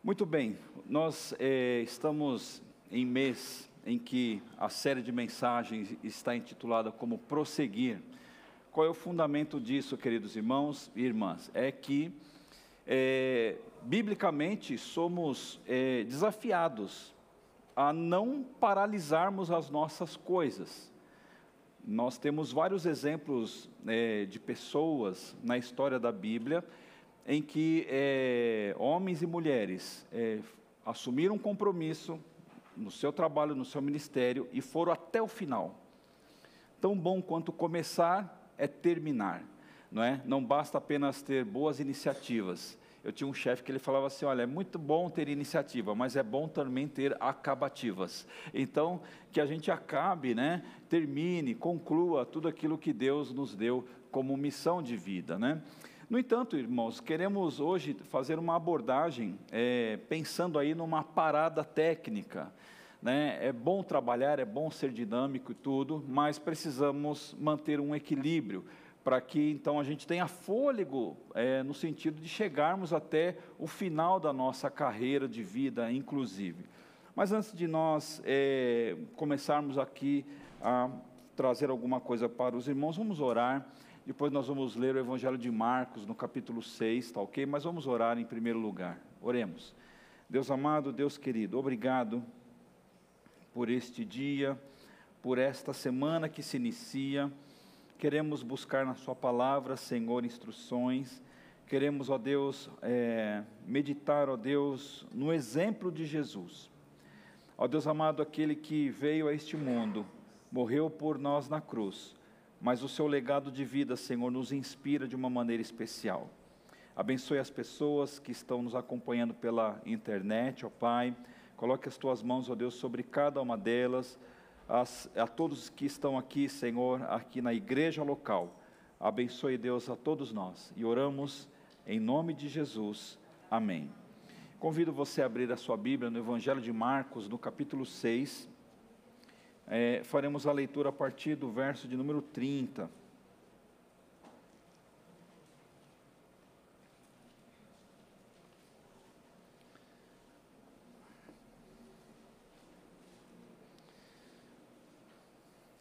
Muito bem, nós eh, estamos em mês em que a série de mensagens está intitulada como Prosseguir. Qual é o fundamento disso, queridos irmãos e irmãs? É que, eh, biblicamente, somos eh, desafiados a não paralisarmos as nossas coisas. Nós temos vários exemplos de pessoas na história da Bíblia em que é, homens e mulheres é, assumiram um compromisso no seu trabalho, no seu ministério e foram até o final. Tão bom quanto começar é terminar, não é? Não basta apenas ter boas iniciativas. Eu tinha um chefe que ele falava assim: olha, é muito bom ter iniciativa, mas é bom também ter acabativas. Então, que a gente acabe, né? Termine, conclua tudo aquilo que Deus nos deu como missão de vida, né? No entanto, irmãos, queremos hoje fazer uma abordagem é, pensando aí numa parada técnica. Né? É bom trabalhar, é bom ser dinâmico e tudo, mas precisamos manter um equilíbrio para que então a gente tenha fôlego é, no sentido de chegarmos até o final da nossa carreira de vida, inclusive. Mas antes de nós é, começarmos aqui a trazer alguma coisa para os irmãos, vamos orar. Depois nós vamos ler o Evangelho de Marcos, no capítulo 6, tá ok? Mas vamos orar em primeiro lugar. Oremos. Deus amado, Deus querido, obrigado por este dia, por esta semana que se inicia. Queremos buscar na Sua palavra, Senhor, instruções. Queremos, ó Deus, é, meditar, ó Deus, no exemplo de Jesus. Ó Deus amado, aquele que veio a este mundo, morreu por nós na cruz mas o seu legado de vida, Senhor, nos inspira de uma maneira especial. Abençoe as pessoas que estão nos acompanhando pela internet, ó Pai. Coloque as tuas mãos, ó Deus, sobre cada uma delas, as, a todos que estão aqui, Senhor, aqui na igreja local. Abençoe, Deus, a todos nós. E oramos em nome de Jesus. Amém. Convido você a abrir a sua Bíblia no Evangelho de Marcos, no capítulo 6. É, faremos a leitura a partir do verso de número 30.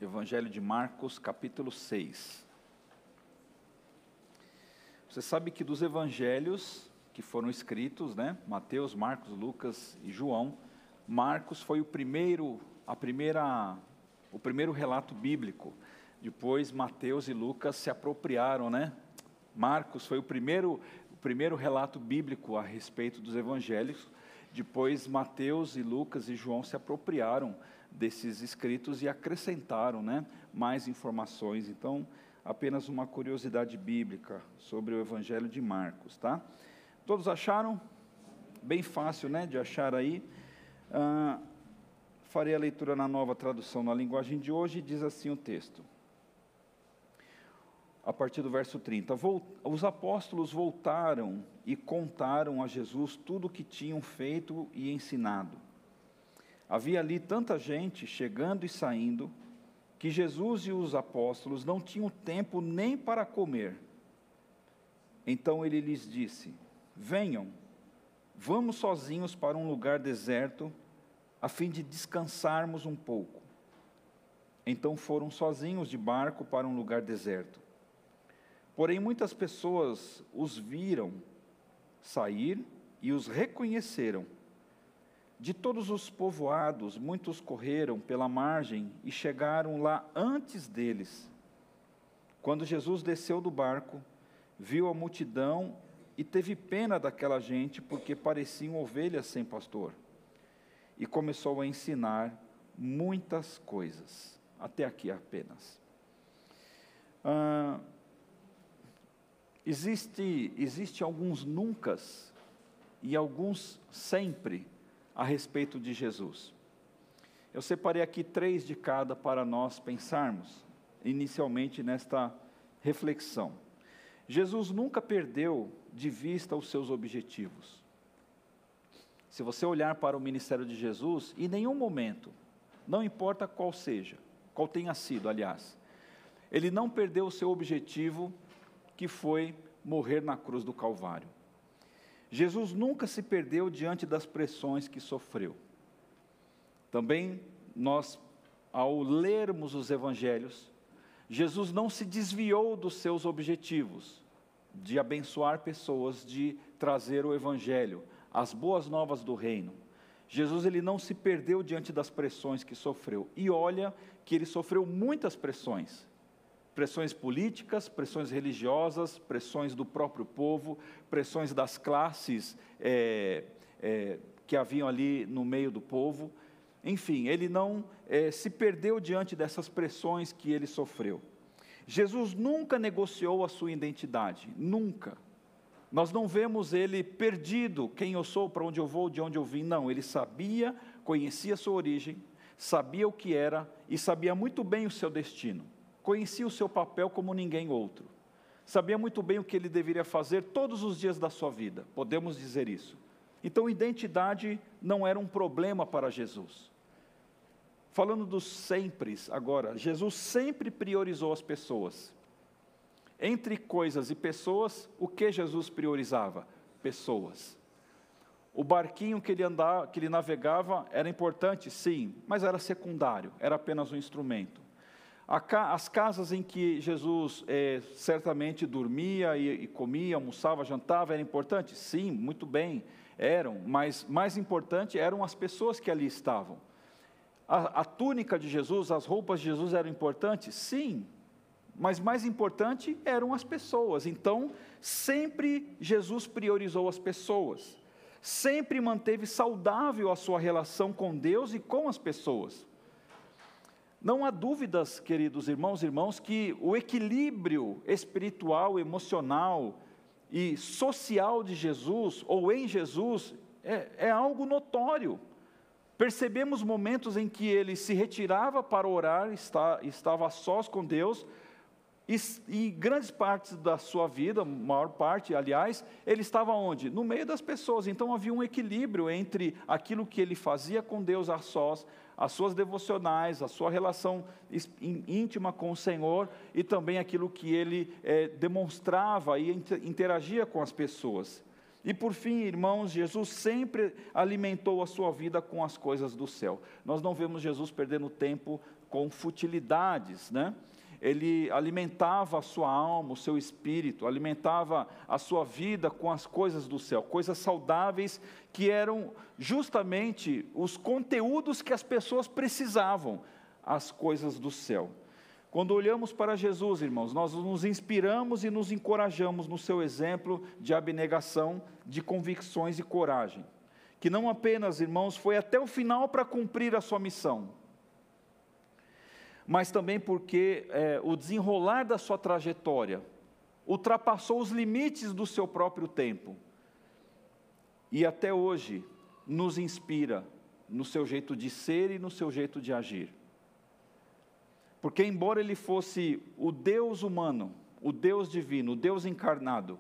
Evangelho de Marcos, capítulo 6. Você sabe que dos evangelhos que foram escritos, né, Mateus, Marcos, Lucas e João, Marcos foi o primeiro a primeira, o primeiro relato bíblico. Depois Mateus e Lucas se apropriaram, né? Marcos foi o primeiro, o primeiro relato bíblico a respeito dos evangelhos. Depois Mateus e Lucas e João se apropriaram desses escritos e acrescentaram, né, mais informações. Então, apenas uma curiosidade bíblica sobre o evangelho de Marcos, tá? Todos acharam? Bem fácil, né, de achar aí. Ah, farei a leitura na nova tradução na linguagem de hoje, diz assim o texto. A partir do verso 30. Os apóstolos voltaram e contaram a Jesus tudo o que tinham feito e ensinado. Havia ali tanta gente chegando e saindo, que Jesus e os apóstolos não tinham tempo nem para comer. Então ele lhes disse: Venham, vamos sozinhos para um lugar deserto a fim de descansarmos um pouco. Então foram sozinhos de barco para um lugar deserto. Porém, muitas pessoas os viram sair e os reconheceram. De todos os povoados, muitos correram pela margem e chegaram lá antes deles. Quando Jesus desceu do barco, viu a multidão e teve pena daquela gente, porque pareciam ovelhas sem pastor e começou a ensinar muitas coisas. Até aqui apenas. Ah, existe, existe alguns nuncas e alguns sempre a respeito de Jesus. Eu separei aqui três de cada para nós pensarmos, inicialmente nesta reflexão. Jesus nunca perdeu de vista os seus objetivos. Se você olhar para o ministério de Jesus, em nenhum momento, não importa qual seja, qual tenha sido, aliás, ele não perdeu o seu objetivo, que foi morrer na cruz do Calvário. Jesus nunca se perdeu diante das pressões que sofreu. Também nós, ao lermos os evangelhos, Jesus não se desviou dos seus objetivos de abençoar pessoas, de trazer o evangelho, as boas novas do reino. Jesus ele não se perdeu diante das pressões que sofreu. E olha que ele sofreu muitas pressões. Pressões políticas, pressões religiosas, pressões do próprio povo, pressões das classes é, é, que haviam ali no meio do povo. Enfim, ele não é, se perdeu diante dessas pressões que ele sofreu. Jesus nunca negociou a sua identidade, nunca. Nós não vemos ele perdido, quem eu sou, para onde eu vou, de onde eu vim, não. Ele sabia, conhecia a sua origem, sabia o que era e sabia muito bem o seu destino. Conhecia o seu papel como ninguém outro. Sabia muito bem o que ele deveria fazer todos os dias da sua vida, podemos dizer isso. Então, identidade não era um problema para Jesus. Falando dos sempre agora, Jesus sempre priorizou as pessoas. Entre coisas e pessoas, o que Jesus priorizava? Pessoas. O barquinho que ele andava, que ele navegava era importante, sim, mas era secundário, era apenas um instrumento. As casas em que Jesus é, certamente dormia e, e comia, almoçava, jantava, era importante? Sim, muito bem, eram, mas mais importante eram as pessoas que ali estavam. A, a túnica de Jesus, as roupas de Jesus eram importantes? Sim, mas mais importante eram as pessoas. Então, sempre Jesus priorizou as pessoas, sempre manteve saudável a sua relação com Deus e com as pessoas. Não há dúvidas, queridos irmãos e irmãos, que o equilíbrio espiritual, emocional e social de Jesus, ou em Jesus, é, é algo notório. Percebemos momentos em que ele se retirava para orar, está, estava a sós com Deus, e, e, grandes partes da sua vida, maior parte, aliás, ele estava onde? No meio das pessoas. Então havia um equilíbrio entre aquilo que ele fazia com Deus a sós, as suas devocionais, a sua relação íntima com o Senhor e também aquilo que ele é, demonstrava e interagia com as pessoas. E por fim, irmãos, Jesus sempre alimentou a sua vida com as coisas do céu. Nós não vemos Jesus perdendo tempo com futilidades, né? Ele alimentava a sua alma, o seu espírito, alimentava a sua vida com as coisas do céu, coisas saudáveis que eram justamente os conteúdos que as pessoas precisavam, as coisas do céu. Quando olhamos para Jesus, irmãos, nós nos inspiramos e nos encorajamos no seu exemplo de abnegação, de convicções e coragem, que não apenas, irmãos, foi até o final para cumprir a sua missão, mas também porque é, o desenrolar da sua trajetória ultrapassou os limites do seu próprio tempo. E até hoje nos inspira no seu jeito de ser e no seu jeito de agir. Porque, embora ele fosse o Deus humano, o Deus divino, o Deus encarnado,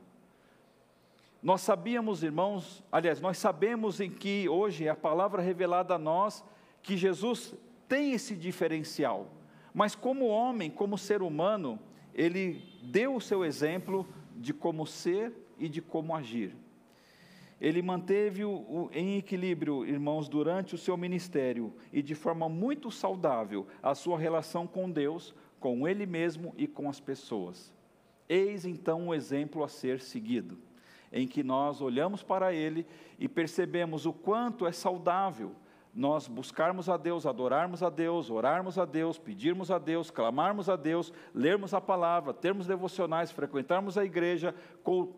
nós sabíamos, irmãos, aliás, nós sabemos em que hoje é a palavra revelada a nós que Jesus tem esse diferencial. Mas como homem, como ser humano, ele deu o seu exemplo de como ser e de como agir. Ele manteve-o em equilíbrio, irmãos, durante o seu ministério e de forma muito saudável a sua relação com Deus, com ele mesmo e com as pessoas. Eis então um exemplo a ser seguido, em que nós olhamos para ele e percebemos o quanto é saudável nós buscarmos a Deus, adorarmos a Deus, orarmos a Deus, pedirmos a Deus, clamarmos a Deus, lermos a palavra, termos devocionais, frequentarmos a igreja,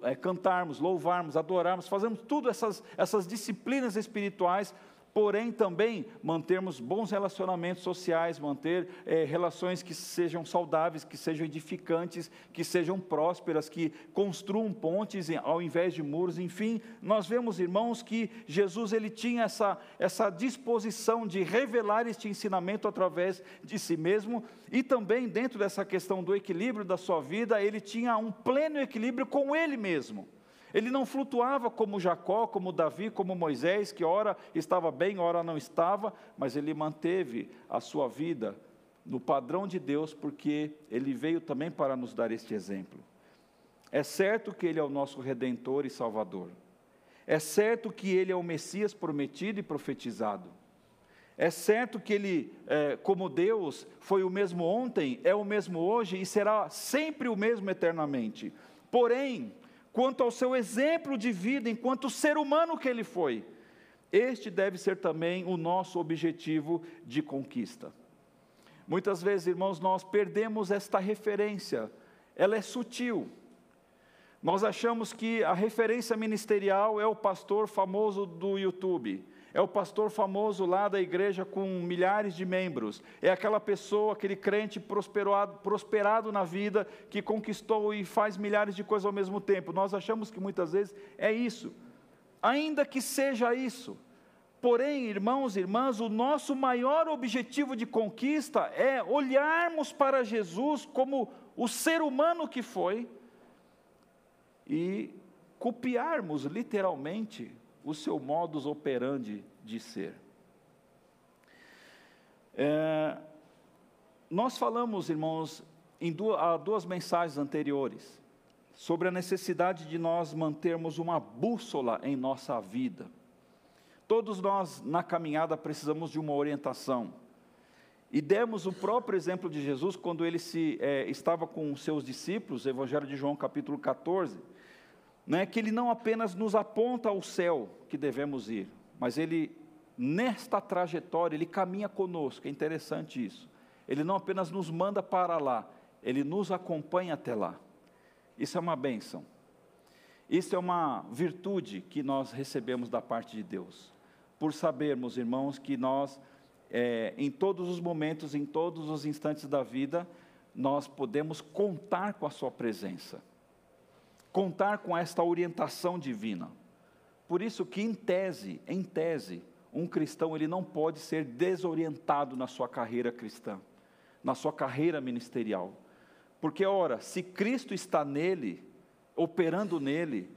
é, cantarmos, louvarmos, adorarmos, fazemos tudo essas, essas disciplinas espirituais porém também mantermos bons relacionamentos sociais, manter é, relações que sejam saudáveis, que sejam edificantes, que sejam prósperas, que construam pontes ao invés de muros, enfim, nós vemos, irmãos, que Jesus ele tinha essa, essa disposição de revelar este ensinamento através de si mesmo e também dentro dessa questão do equilíbrio da sua vida, ele tinha um pleno equilíbrio com ele mesmo. Ele não flutuava como Jacó, como Davi, como Moisés, que ora estava bem, ora não estava, mas ele manteve a sua vida no padrão de Deus, porque ele veio também para nos dar este exemplo. É certo que ele é o nosso redentor e salvador. É certo que ele é o Messias prometido e profetizado. É certo que ele, é, como Deus, foi o mesmo ontem, é o mesmo hoje e será sempre o mesmo eternamente. Porém, quanto ao seu exemplo de vida, enquanto ser humano que ele foi, este deve ser também o nosso objetivo de conquista. Muitas vezes, irmãos, nós perdemos esta referência, ela é sutil. Nós achamos que a referência ministerial é o pastor famoso do YouTube é o pastor famoso lá da igreja com milhares de membros, é aquela pessoa, aquele crente prosperado, prosperado na vida, que conquistou e faz milhares de coisas ao mesmo tempo. Nós achamos que muitas vezes é isso, ainda que seja isso. Porém, irmãos e irmãs, o nosso maior objetivo de conquista é olharmos para Jesus como o ser humano que foi e copiarmos literalmente o seu modus operandi de ser. É, nós falamos, irmãos, em duas, há duas mensagens anteriores, sobre a necessidade de nós mantermos uma bússola em nossa vida. Todos nós, na caminhada, precisamos de uma orientação. E demos o próprio exemplo de Jesus quando ele se, é, estava com seus discípulos, Evangelho de João, capítulo 14 né, que ele não apenas nos aponta ao céu que devemos ir, mas ele, nesta trajetória, ele caminha conosco, é interessante isso. Ele não apenas nos manda para lá, ele nos acompanha até lá. Isso é uma bênção. Isso é uma virtude que nós recebemos da parte de Deus, por sabermos, irmãos, que nós, é, em todos os momentos, em todos os instantes da vida, nós podemos contar com a Sua presença contar com esta orientação divina. Por isso que em tese, em tese, um cristão ele não pode ser desorientado na sua carreira cristã, na sua carreira ministerial. Porque ora, se Cristo está nele, operando nele,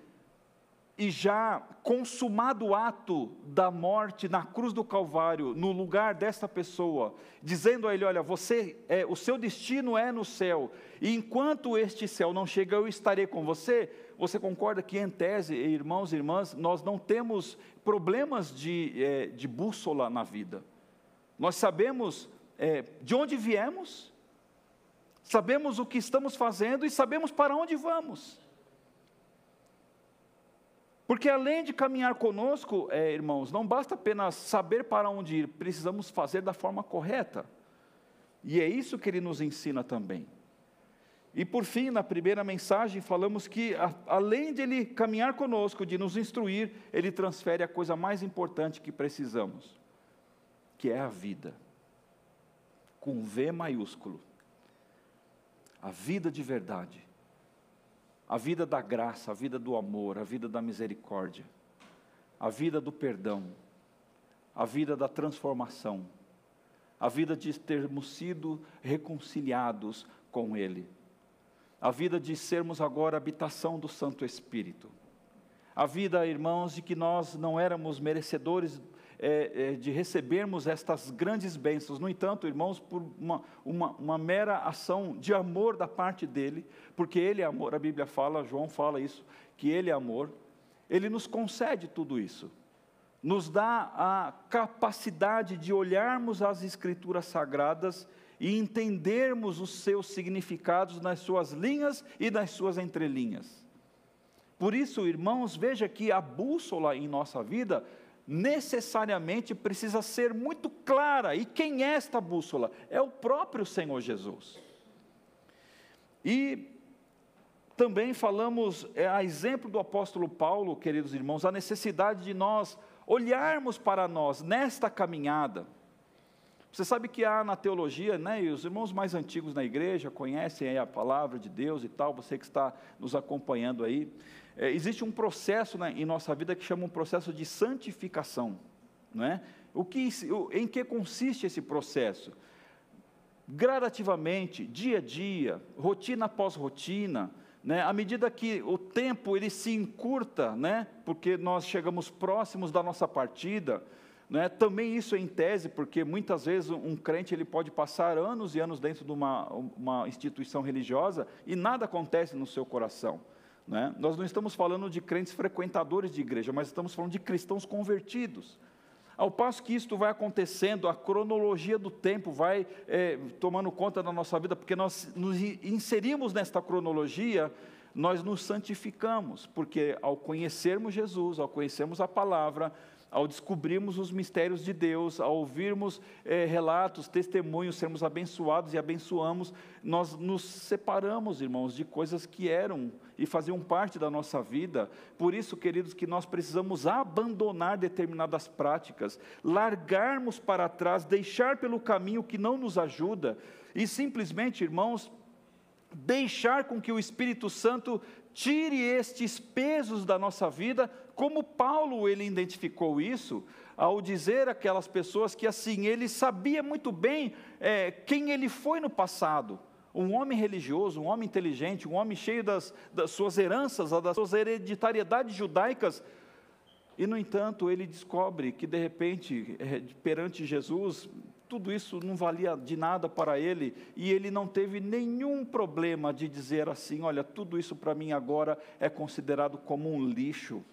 e já consumado o ato da morte na cruz do Calvário, no lugar desta pessoa, dizendo a ele: Olha, você, é, o seu destino é no céu, e enquanto este céu não chega, eu estarei com você. Você concorda que, em tese, irmãos e irmãs, nós não temos problemas de, é, de bússola na vida. Nós sabemos é, de onde viemos, sabemos o que estamos fazendo e sabemos para onde vamos. Porque além de caminhar conosco, é, irmãos, não basta apenas saber para onde ir, precisamos fazer da forma correta. E é isso que ele nos ensina também. E por fim, na primeira mensagem, falamos que, a, além de ele caminhar conosco, de nos instruir, ele transfere a coisa mais importante que precisamos, que é a vida, com V maiúsculo. A vida de verdade a vida da graça, a vida do amor, a vida da misericórdia, a vida do perdão, a vida da transformação, a vida de termos sido reconciliados com Ele, a vida de sermos agora habitação do Santo Espírito, a vida, irmãos, de que nós não éramos merecedores é, é, de recebermos estas grandes bênçãos. No entanto, irmãos, por uma, uma, uma mera ação de amor da parte dele, porque ele é amor, a Bíblia fala, João fala isso, que ele é amor, ele nos concede tudo isso nos dá a capacidade de olharmos as Escrituras sagradas e entendermos os seus significados nas suas linhas e nas suas entrelinhas. Por isso, irmãos, veja que a bússola em nossa vida necessariamente precisa ser muito clara. E quem é esta bússola? É o próprio Senhor Jesus. E também falamos, é, a exemplo do apóstolo Paulo, queridos irmãos, a necessidade de nós olharmos para nós nesta caminhada. Você sabe que há na teologia, né, e os irmãos mais antigos na igreja conhecem a palavra de Deus e tal, você que está nos acompanhando aí, é, existe um processo né, em nossa vida que chama um processo de santificação. Não é? o que, em que consiste esse processo? Gradativamente, dia a dia, rotina após rotina, né, à medida que o tempo ele se encurta, né, porque nós chegamos próximos da nossa partida, né, também isso é em tese, porque muitas vezes um crente ele pode passar anos e anos dentro de uma, uma instituição religiosa e nada acontece no seu coração. Né? Nós não estamos falando de crentes frequentadores de igreja, mas estamos falando de cristãos convertidos. Ao passo que isto vai acontecendo, a cronologia do tempo vai é, tomando conta da nossa vida, porque nós nos inserimos nesta cronologia, nós nos santificamos, porque ao conhecermos Jesus, ao conhecermos a palavra, ao descobrirmos os mistérios de Deus, ao ouvirmos é, relatos, testemunhos, sermos abençoados e abençoamos, nós nos separamos, irmãos, de coisas que eram e faziam parte da nossa vida. Por isso, queridos, que nós precisamos abandonar determinadas práticas, largarmos para trás, deixar pelo caminho que não nos ajuda e simplesmente, irmãos, deixar com que o Espírito Santo tire estes pesos da nossa vida, como Paulo ele identificou isso, ao dizer aquelas pessoas que assim, ele sabia muito bem é, quem ele foi no passado, um homem religioso, um homem inteligente, um homem cheio das, das suas heranças, das suas hereditariedades judaicas, e no entanto ele descobre que de repente, é, perante Jesus, tudo isso não valia de nada para ele, e ele não teve nenhum problema de dizer assim: olha, tudo isso para mim agora é considerado como um lixo.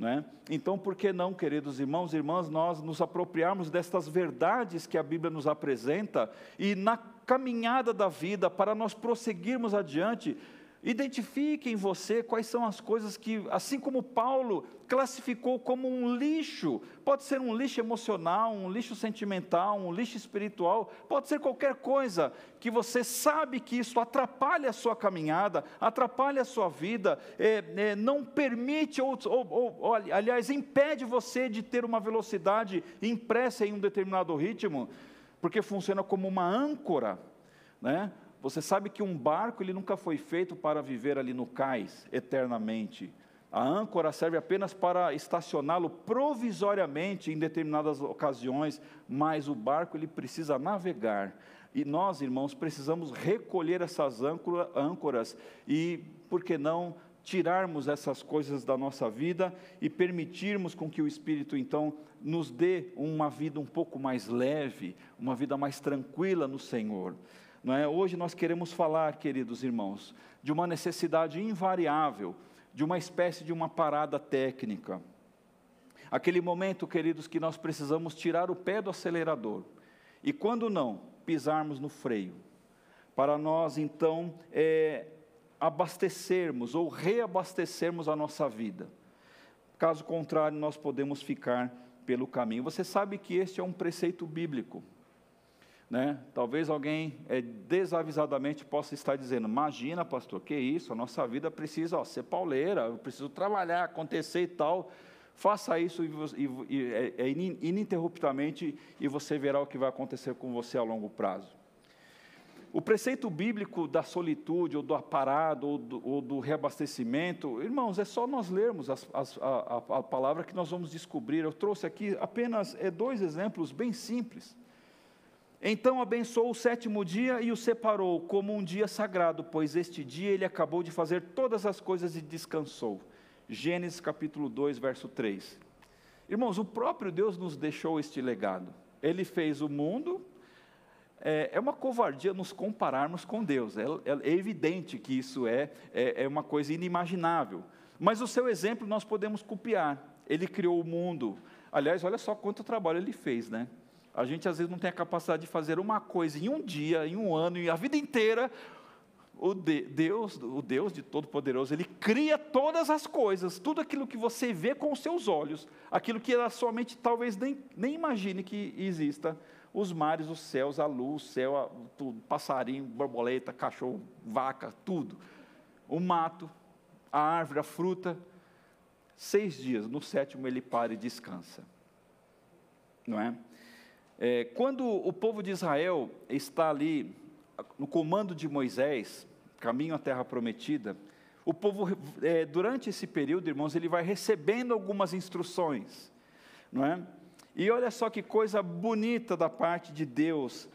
Né? Então, por que não, queridos irmãos e irmãs, nós nos apropriarmos destas verdades que a Bíblia nos apresenta e na caminhada da vida, para nós prosseguirmos adiante, Identifique em você quais são as coisas que, assim como Paulo classificou como um lixo, pode ser um lixo emocional, um lixo sentimental, um lixo espiritual, pode ser qualquer coisa que você sabe que isso atrapalha a sua caminhada, atrapalha a sua vida, é, é, não permite, ou, ou, ou, aliás, impede você de ter uma velocidade impressa em um determinado ritmo, porque funciona como uma âncora, né? Você sabe que um barco ele nunca foi feito para viver ali no cais eternamente. A âncora serve apenas para estacioná-lo provisoriamente em determinadas ocasiões, mas o barco ele precisa navegar. E nós, irmãos, precisamos recolher essas âncoras e, por que não, tirarmos essas coisas da nossa vida e permitirmos com que o Espírito então nos dê uma vida um pouco mais leve, uma vida mais tranquila no Senhor. Não é? Hoje nós queremos falar, queridos irmãos, de uma necessidade invariável, de uma espécie de uma parada técnica. Aquele momento, queridos, que nós precisamos tirar o pé do acelerador e, quando não, pisarmos no freio, para nós então é, abastecermos ou reabastecermos a nossa vida. Caso contrário, nós podemos ficar pelo caminho. Você sabe que este é um preceito bíblico. Né? Talvez alguém é, desavisadamente possa estar dizendo: Imagina, pastor, que isso? A nossa vida precisa ó, ser pauleira, eu preciso trabalhar, acontecer e tal. Faça isso e, e, é, é, ininterruptamente e você verá o que vai acontecer com você a longo prazo. O preceito bíblico da solitude, ou do aparado, ou do, ou do reabastecimento, irmãos, é só nós lermos as, as, a, a, palavra que nós vamos descobrir. Eu trouxe aqui apenas é, dois exemplos bem simples. Então abençoou o sétimo dia e o separou como um dia sagrado, pois este dia ele acabou de fazer todas as coisas e descansou. Gênesis capítulo 2, verso 3. Irmãos, o próprio Deus nos deixou este legado. Ele fez o mundo. É, é uma covardia nos compararmos com Deus. É, é, é evidente que isso é, é, é uma coisa inimaginável. Mas o seu exemplo nós podemos copiar. Ele criou o mundo. Aliás, olha só quanto trabalho ele fez, né? A gente às vezes não tem a capacidade de fazer uma coisa em um dia, em um ano, e a vida inteira. O de, Deus, o Deus de Todo-Poderoso, Ele cria todas as coisas, tudo aquilo que você vê com os seus olhos, aquilo que a sua mente talvez nem, nem imagine que exista, os mares, os céus, a luz, o céu, tudo, passarinho, borboleta, cachorro, vaca, tudo. O mato, a árvore, a fruta. Seis dias, no sétimo ele para e descansa. Não é? É, quando o povo de Israel está ali no comando de Moisés, caminho à terra prometida, o povo, é, durante esse período, irmãos, ele vai recebendo algumas instruções, não é? E olha só que coisa bonita da parte de Deus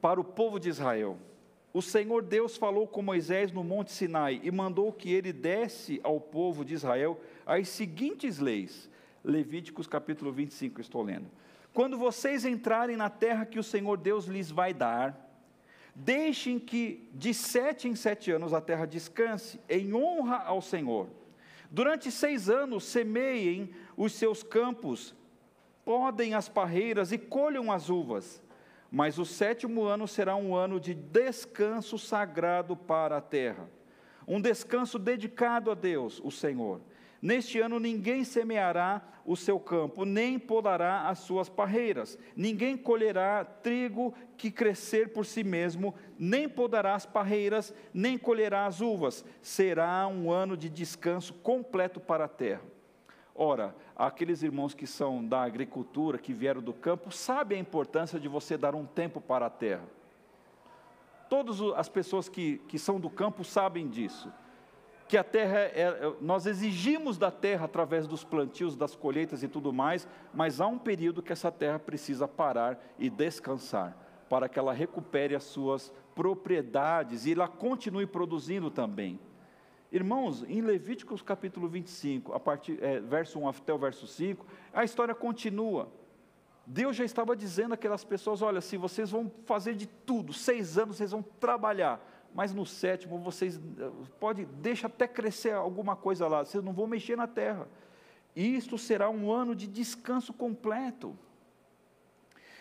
para o povo de Israel. O Senhor Deus falou com Moisés no Monte Sinai e mandou que ele desse ao povo de Israel as seguintes leis. Levíticos capítulo 25, estou lendo. Quando vocês entrarem na terra que o Senhor Deus lhes vai dar, Deixem que de sete em sete anos a terra descanse, em honra ao Senhor. Durante seis anos semeiem os seus campos, podem as parreiras e colham as uvas. Mas o sétimo ano será um ano de descanso sagrado para a terra, um descanso dedicado a Deus, o Senhor. Neste ano ninguém semeará o seu campo, nem podará as suas parreiras, ninguém colherá trigo que crescer por si mesmo, nem podará as parreiras, nem colherá as uvas. Será um ano de descanso completo para a terra. Ora, aqueles irmãos que são da agricultura, que vieram do campo, sabem a importância de você dar um tempo para a terra. Todas as pessoas que, que são do campo sabem disso que a terra, é, é, nós exigimos da terra através dos plantios, das colheitas e tudo mais, mas há um período que essa terra precisa parar e descansar, para que ela recupere as suas propriedades e ela continue produzindo também. Irmãos, em Levíticos capítulo 25, a partir, é, verso 1 até o verso 5, a história continua. Deus já estava dizendo àquelas pessoas: olha, se vocês vão fazer de tudo, seis anos vocês vão trabalhar, mas no sétimo vocês pode deixa até crescer alguma coisa lá, vocês não vão mexer na terra. Isto será um ano de descanso completo.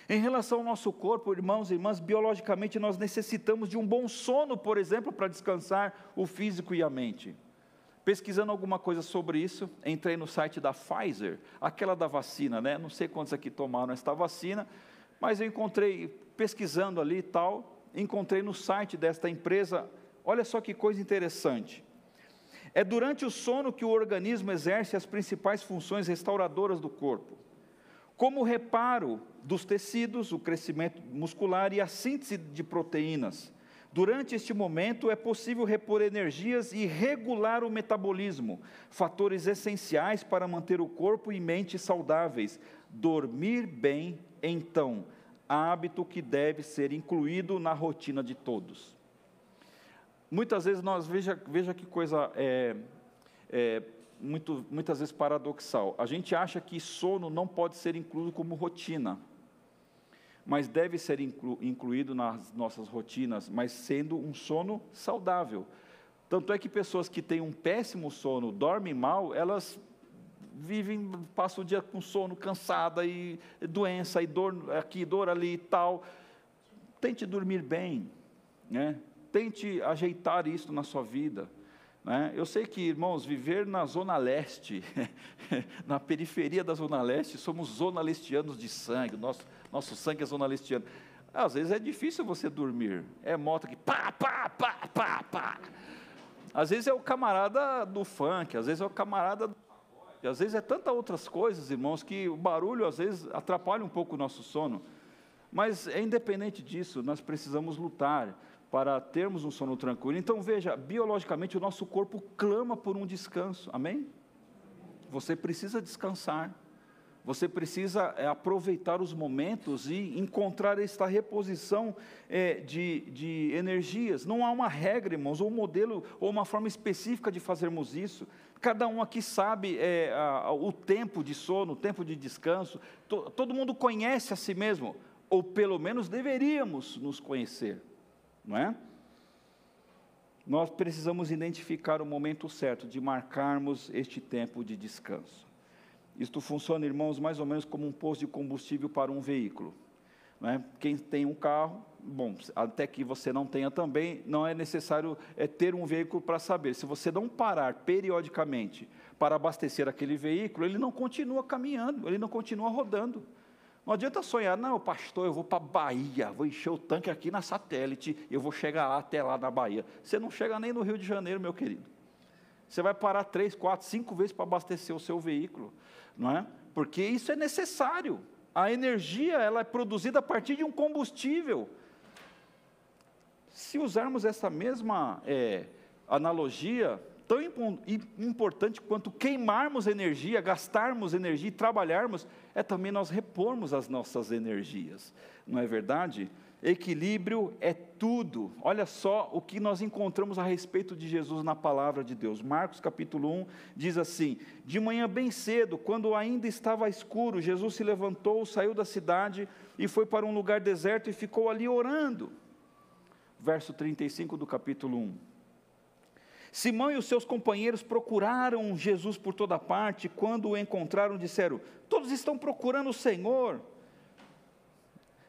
Em relação ao nosso corpo, irmãos e irmãs, biologicamente nós necessitamos de um bom sono, por exemplo, para descansar o físico e a mente. Pesquisando alguma coisa sobre isso, entrei no site da Pfizer, aquela da vacina, né? Não sei quantos aqui tomaram esta vacina, mas eu encontrei pesquisando ali e tal, encontrei no site desta empresa, olha só que coisa interessante. É durante o sono que o organismo exerce as principais funções restauradoras do corpo, como o reparo dos tecidos, o crescimento muscular e a síntese de proteínas. Durante este momento é possível repor energias e regular o metabolismo, fatores essenciais para manter o corpo e mente saudáveis. Dormir bem, então, hábito que deve ser incluído na rotina de todos. Muitas vezes nós, veja, veja que coisa é, é muito, muitas vezes paradoxal. A gente acha que sono não pode ser incluído como rotina, mas deve ser inclu, incluído nas nossas rotinas, mas sendo um sono saudável. Tanto é que pessoas que têm um péssimo sono, dormem mal, elas vivem, passam o dia com sono, cansada e doença, e dor aqui, dor ali e tal. Tente dormir bem, né? tente ajeitar isso na sua vida. Né? Eu sei que, irmãos, viver na Zona Leste, na periferia da Zona Leste, somos zonalestianos de sangue, nosso, nosso sangue é zonalestiano. Às vezes é difícil você dormir, é moto que pá, pá, pá, pá, pá. Às vezes é o camarada do funk, às vezes é o camarada do e às vezes é tantas outras coisas, irmãos, que o barulho às vezes atrapalha um pouco o nosso sono. Mas é independente disso, nós precisamos lutar para termos um sono tranquilo. Então veja, biologicamente o nosso corpo clama por um descanso. Amém? Você precisa descansar. Você precisa é, aproveitar os momentos e encontrar esta reposição é, de, de energias. Não há uma regra, irmãos, ou um modelo, ou uma forma específica de fazermos isso. Cada um aqui sabe é, a, o tempo de sono, o tempo de descanso. To, todo mundo conhece a si mesmo, ou pelo menos deveríamos nos conhecer, não é? Nós precisamos identificar o momento certo de marcarmos este tempo de descanso. Isto funciona, irmãos, mais ou menos como um posto de combustível para um veículo. É? Quem tem um carro bom, até que você não tenha também, não é necessário é, ter um veículo para saber. Se você não parar periodicamente para abastecer aquele veículo, ele não continua caminhando, ele não continua rodando. Não adianta sonhar, não, pastor, eu vou para a Bahia, vou encher o tanque aqui na satélite, eu vou chegar lá, até lá na Bahia. Você não chega nem no Rio de Janeiro, meu querido. Você vai parar três, quatro, cinco vezes para abastecer o seu veículo, não é? Porque isso é necessário. A energia ela é produzida a partir de um combustível. Se usarmos essa mesma é, analogia, tão importante quanto queimarmos energia, gastarmos energia e trabalharmos, é também nós repormos as nossas energias, não é verdade? Equilíbrio é tudo. Olha só o que nós encontramos a respeito de Jesus na palavra de Deus. Marcos capítulo 1 diz assim: De manhã bem cedo, quando ainda estava escuro, Jesus se levantou, saiu da cidade e foi para um lugar deserto e ficou ali orando. Verso 35 do capítulo 1. Simão e os seus companheiros procuraram Jesus por toda parte, quando o encontraram, disseram: Todos estão procurando o Senhor.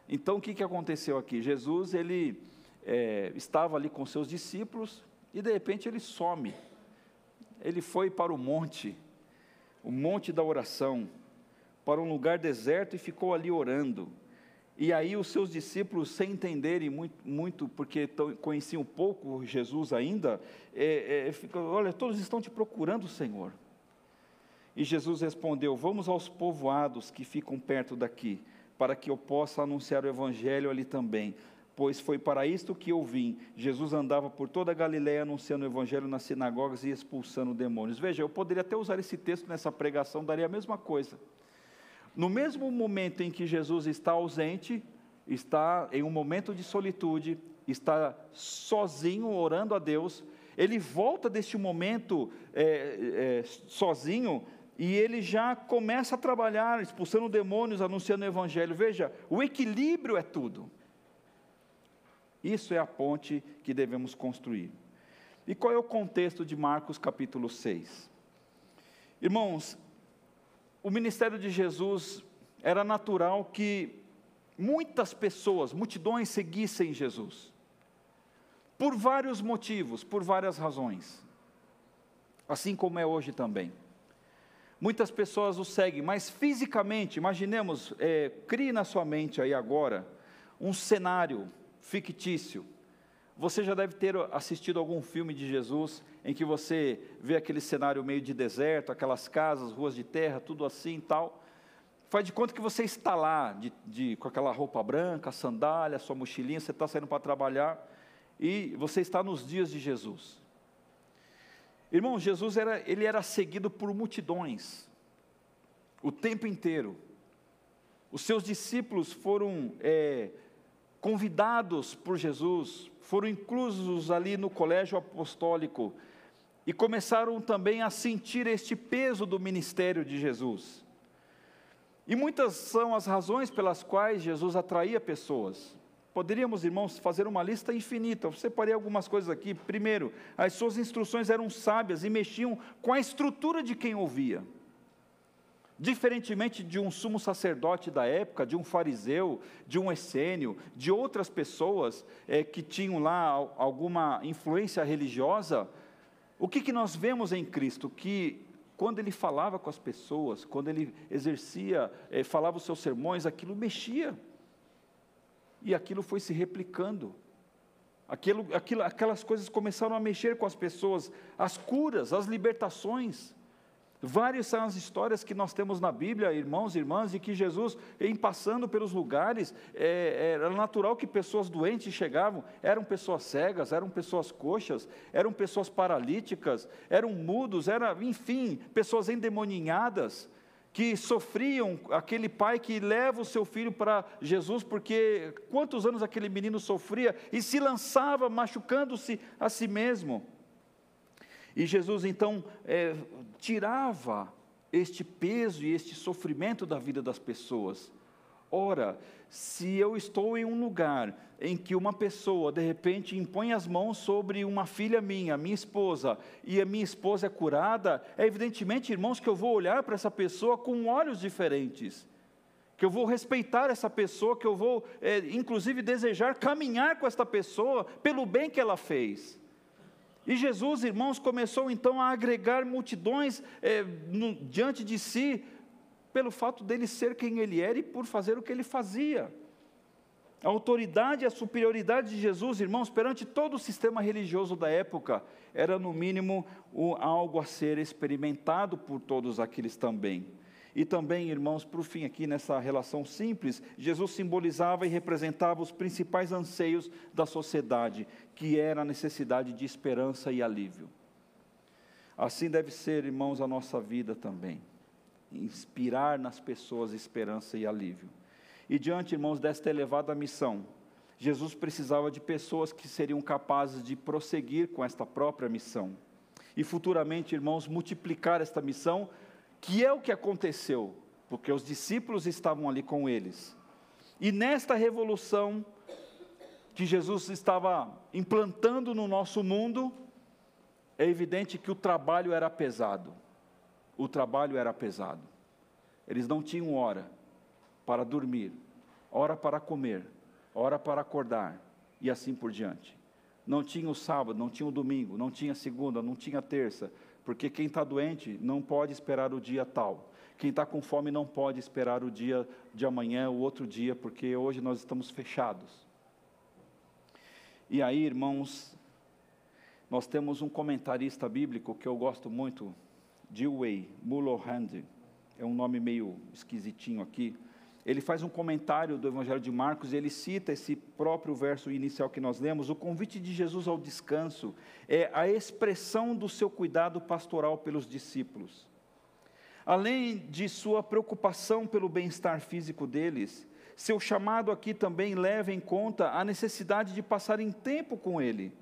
Então o que, que aconteceu aqui? Jesus ele é, estava ali com seus discípulos e de repente ele some. Ele foi para o monte, o monte da oração, para um lugar deserto e ficou ali orando. E aí os seus discípulos, sem entenderem muito, muito porque conheciam pouco Jesus ainda, é, é, olha, todos estão te procurando, Senhor. E Jesus respondeu: Vamos aos povoados que ficam perto daqui, para que eu possa anunciar o Evangelho ali também. Pois foi para isto que eu vim. Jesus andava por toda a Galiléia anunciando o Evangelho nas sinagogas e expulsando demônios. Veja, eu poderia até usar esse texto nessa pregação, daria a mesma coisa. No mesmo momento em que Jesus está ausente, está em um momento de solitude, está sozinho orando a Deus, ele volta deste momento é, é, sozinho e ele já começa a trabalhar, expulsando demônios, anunciando o Evangelho. Veja, o equilíbrio é tudo. Isso é a ponte que devemos construir. E qual é o contexto de Marcos capítulo 6? Irmãos, o ministério de Jesus era natural que muitas pessoas, multidões seguissem Jesus. Por vários motivos, por várias razões. Assim como é hoje também. Muitas pessoas o seguem, mas fisicamente, imaginemos, é, crie na sua mente aí agora um cenário fictício. Você já deve ter assistido algum filme de Jesus em que você vê aquele cenário meio de deserto, aquelas casas, ruas de terra, tudo assim e tal. Faz de conta que você está lá, de, de, com aquela roupa branca, sandália, sua mochilinha, você está saindo para trabalhar e você está nos dias de Jesus. Irmão, Jesus era, ele era seguido por multidões, o tempo inteiro. Os seus discípulos foram é, convidados por Jesus, foram inclusos ali no colégio apostólico e começaram também a sentir este peso do ministério de Jesus. E muitas são as razões pelas quais Jesus atraía pessoas. Poderíamos, irmãos, fazer uma lista infinita. Eu separei algumas coisas aqui. Primeiro, as suas instruções eram sábias e mexiam com a estrutura de quem ouvia. Diferentemente de um sumo sacerdote da época, de um fariseu, de um essênio, de outras pessoas é, que tinham lá alguma influência religiosa, o que, que nós vemos em Cristo? Que quando ele falava com as pessoas, quando ele exercia, é, falava os seus sermões, aquilo mexia. E aquilo foi se replicando. Aquilo, aquilo, aquelas coisas começaram a mexer com as pessoas, as curas, as libertações. Várias são as histórias que nós temos na Bíblia, irmãos e irmãs, de que Jesus, em passando pelos lugares, é, era natural que pessoas doentes chegavam, eram pessoas cegas, eram pessoas coxas, eram pessoas paralíticas, eram mudos, era, enfim, pessoas endemoninhadas, que sofriam, aquele pai que leva o seu filho para Jesus, porque quantos anos aquele menino sofria e se lançava machucando-se a si mesmo. E Jesus então é, tirava este peso e este sofrimento da vida das pessoas. Ora, se eu estou em um lugar em que uma pessoa de repente impõe as mãos sobre uma filha minha, minha esposa, e a minha esposa é curada, é evidentemente, irmãos, que eu vou olhar para essa pessoa com olhos diferentes, que eu vou respeitar essa pessoa, que eu vou, é, inclusive, desejar caminhar com esta pessoa pelo bem que ela fez. E Jesus, irmãos, começou então a agregar multidões é, no, diante de si, pelo fato dele ser quem ele era e por fazer o que ele fazia. A autoridade e a superioridade de Jesus, irmãos, perante todo o sistema religioso da época, era no mínimo algo a ser experimentado por todos aqueles também. E também, irmãos, por fim, aqui nessa relação simples, Jesus simbolizava e representava os principais anseios da sociedade, que era a necessidade de esperança e alívio. Assim deve ser, irmãos, a nossa vida também. Inspirar nas pessoas esperança e alívio. E diante, irmãos, desta elevada missão, Jesus precisava de pessoas que seriam capazes de prosseguir com esta própria missão. E futuramente, irmãos, multiplicar esta missão que é o que aconteceu, porque os discípulos estavam ali com eles. E nesta revolução, que Jesus estava implantando no nosso mundo, é evidente que o trabalho era pesado. O trabalho era pesado. Eles não tinham hora para dormir, hora para comer, hora para acordar e assim por diante. Não tinha o sábado, não tinha o domingo, não tinha segunda, não tinha terça, porque quem está doente não pode esperar o dia tal. Quem está com fome não pode esperar o dia de amanhã, o outro dia, porque hoje nós estamos fechados. E aí, irmãos, nós temos um comentarista bíblico que eu gosto muito, Dewey Mulholland, é um nome meio esquisitinho aqui. Ele faz um comentário do Evangelho de Marcos e ele cita esse próprio verso inicial que nós lemos. O convite de Jesus ao descanso é a expressão do seu cuidado pastoral pelos discípulos. Além de sua preocupação pelo bem-estar físico deles, seu chamado aqui também leva em conta a necessidade de passarem tempo com ele.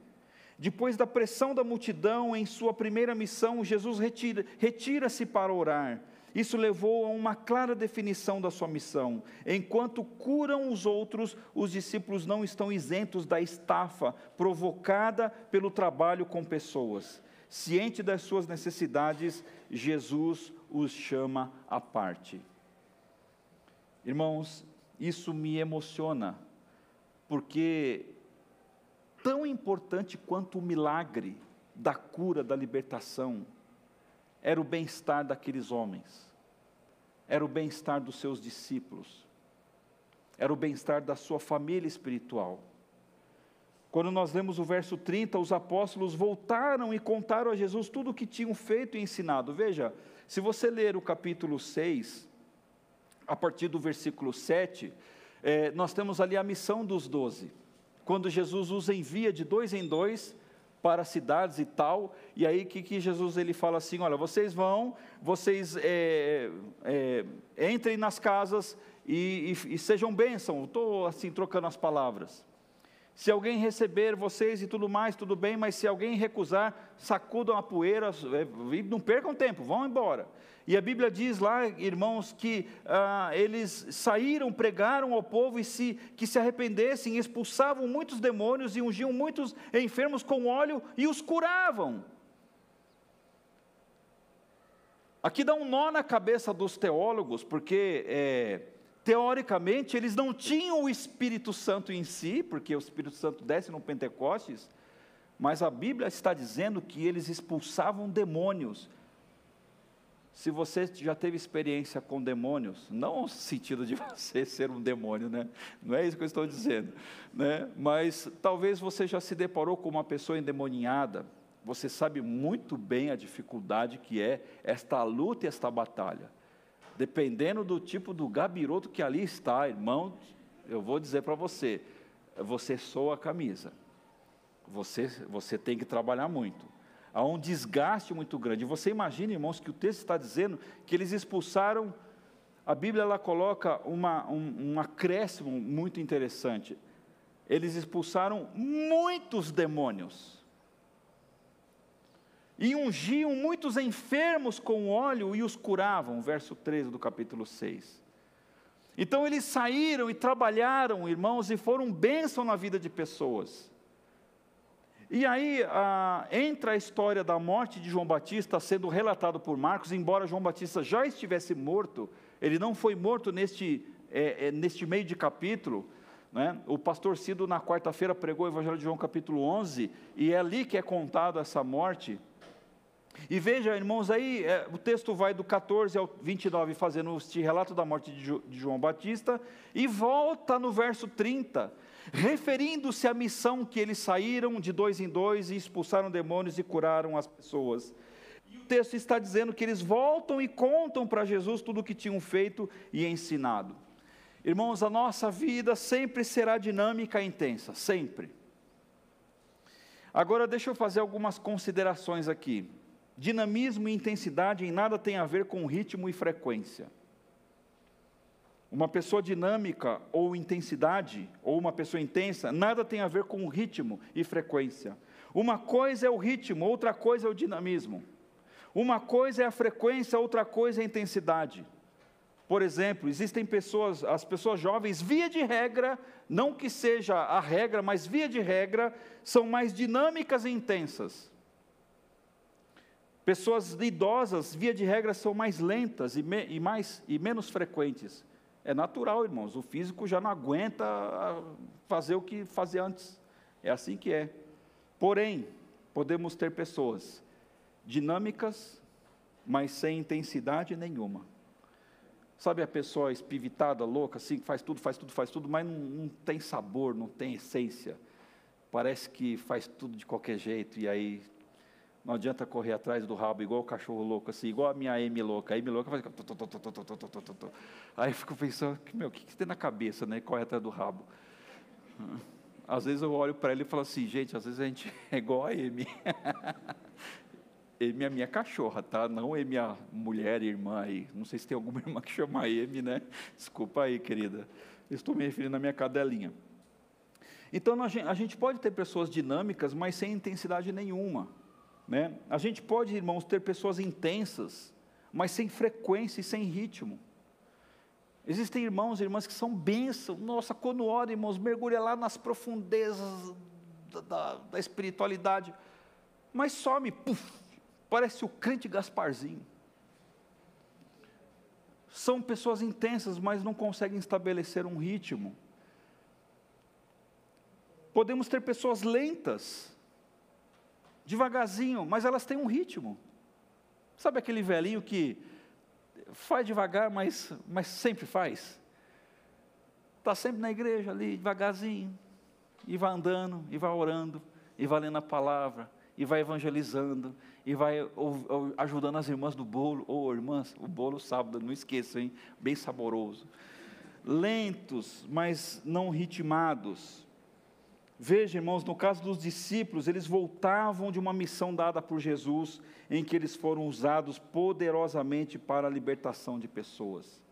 Depois da pressão da multidão em sua primeira missão, Jesus retira-se retira para orar isso levou a uma clara definição da sua missão. Enquanto curam os outros, os discípulos não estão isentos da estafa provocada pelo trabalho com pessoas. Ciente das suas necessidades, Jesus os chama à parte. Irmãos, isso me emociona, porque tão importante quanto o milagre da cura, da libertação, era o bem-estar daqueles homens, era o bem-estar dos seus discípulos, era o bem-estar da sua família espiritual. Quando nós lemos o verso 30, os apóstolos voltaram e contaram a Jesus tudo o que tinham feito e ensinado. Veja, se você ler o capítulo 6, a partir do versículo 7, é, nós temos ali a missão dos doze. Quando Jesus os envia de dois em dois para cidades e tal. E aí que, que Jesus ele fala assim: olha, vocês vão, vocês é, é, entrem nas casas e, e, e sejam bênção. Estou assim trocando as palavras. Se alguém receber vocês e tudo mais, tudo bem, mas se alguém recusar, sacudam a poeira e não percam tempo, vão embora. E a Bíblia diz lá, irmãos, que ah, eles saíram, pregaram ao povo e se, que se arrependessem, expulsavam muitos demônios e ungiam muitos enfermos com óleo e os curavam. Aqui dá um nó na cabeça dos teólogos, porque é, teoricamente eles não tinham o Espírito Santo em si, porque o Espírito Santo desce no Pentecostes, mas a Bíblia está dizendo que eles expulsavam demônios se você já teve experiência com demônios, não no sentido de você ser um demônio, né? Não é isso que eu estou dizendo, né? Mas talvez você já se deparou com uma pessoa endemoniada, você sabe muito bem a dificuldade que é esta luta e esta batalha. Dependendo do tipo do gabiroto que ali está, irmão, eu vou dizer para você, você soa a camisa. Você, você tem que trabalhar muito há um desgaste muito grande. Você imagina, irmãos, que o texto está dizendo que eles expulsaram, a Bíblia ela coloca uma, um, um acréscimo muito interessante. Eles expulsaram muitos demônios. E ungiam muitos enfermos com óleo e os curavam, verso 13 do capítulo 6. Então eles saíram e trabalharam, irmãos, e foram bênção na vida de pessoas. E aí ah, entra a história da morte de João Batista sendo relatado por Marcos, embora João Batista já estivesse morto, ele não foi morto neste, é, é, neste meio de capítulo. Né? O pastor Cido, na quarta-feira, pregou o Evangelho de João, capítulo 11, e é ali que é contado essa morte. E veja, irmãos, aí é, o texto vai do 14 ao 29, fazendo este relato da morte de, jo, de João Batista, e volta no verso 30 referindo-se à missão que eles saíram de dois em dois e expulsaram demônios e curaram as pessoas. E o texto está dizendo que eles voltam e contam para Jesus tudo o que tinham feito e ensinado. Irmãos, a nossa vida sempre será dinâmica e intensa, sempre. Agora, deixa eu fazer algumas considerações aqui. Dinamismo e intensidade em nada tem a ver com ritmo e frequência. Uma pessoa dinâmica ou intensidade, ou uma pessoa intensa, nada tem a ver com ritmo e frequência. Uma coisa é o ritmo, outra coisa é o dinamismo. Uma coisa é a frequência, outra coisa é a intensidade. Por exemplo, existem pessoas, as pessoas jovens, via de regra, não que seja a regra, mas via de regra, são mais dinâmicas e intensas. Pessoas idosas, via de regra, são mais lentas e, me, e, mais, e menos frequentes. É natural, irmãos, o físico já não aguenta fazer o que fazia antes. É assim que é. Porém, podemos ter pessoas dinâmicas, mas sem intensidade nenhuma. Sabe a pessoa espivitada, louca, assim, que faz tudo, faz tudo, faz tudo, mas não, não tem sabor, não tem essência. Parece que faz tudo de qualquer jeito, e aí não adianta correr atrás do rabo igual o cachorro louco, assim, igual a minha Amy louca. A Amy louca faz. Aí eu fico pensando, meu, o que, que tem na cabeça, né? Corre atrás do rabo. Às vezes eu olho para ele e falo assim, gente, às vezes a gente é igual a Amy. Amy é minha cachorra, tá? Não é minha mulher, irmã aí. Não sei se tem alguma irmã que chama Amy, né? Desculpa aí, querida. estou me referindo à minha cadelinha. Então a gente pode ter pessoas dinâmicas, mas sem intensidade nenhuma. Né? A gente pode, irmãos, ter pessoas intensas, mas sem frequência e sem ritmo. Existem irmãos e irmãs que são bênçãos. Nossa, quando ora, irmãos, mergulha lá nas profundezas da, da, da espiritualidade. Mas some, puf, parece o crente Gasparzinho. São pessoas intensas, mas não conseguem estabelecer um ritmo. Podemos ter pessoas lentas, devagarzinho, mas elas têm um ritmo. Sabe aquele velhinho que faz devagar, mas, mas sempre faz? Está sempre na igreja ali, devagarzinho, e vai andando, e vai orando, e vai lendo a palavra, e vai evangelizando, e vai ou, ou, ajudando as irmãs do bolo, ou oh, irmãs, o bolo sábado, não esqueça, hein? Bem saboroso. Lentos, mas não ritmados. Veja, irmãos, no caso dos discípulos, eles voltavam de uma missão dada por Jesus, em que eles foram usados poderosamente para a libertação de pessoas.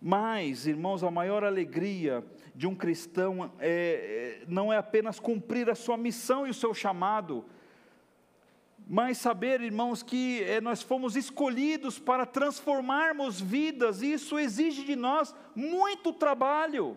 Mas, irmãos, a maior alegria de um cristão é, é, não é apenas cumprir a sua missão e o seu chamado, mas saber, irmãos, que é, nós fomos escolhidos para transformarmos vidas, e isso exige de nós muito trabalho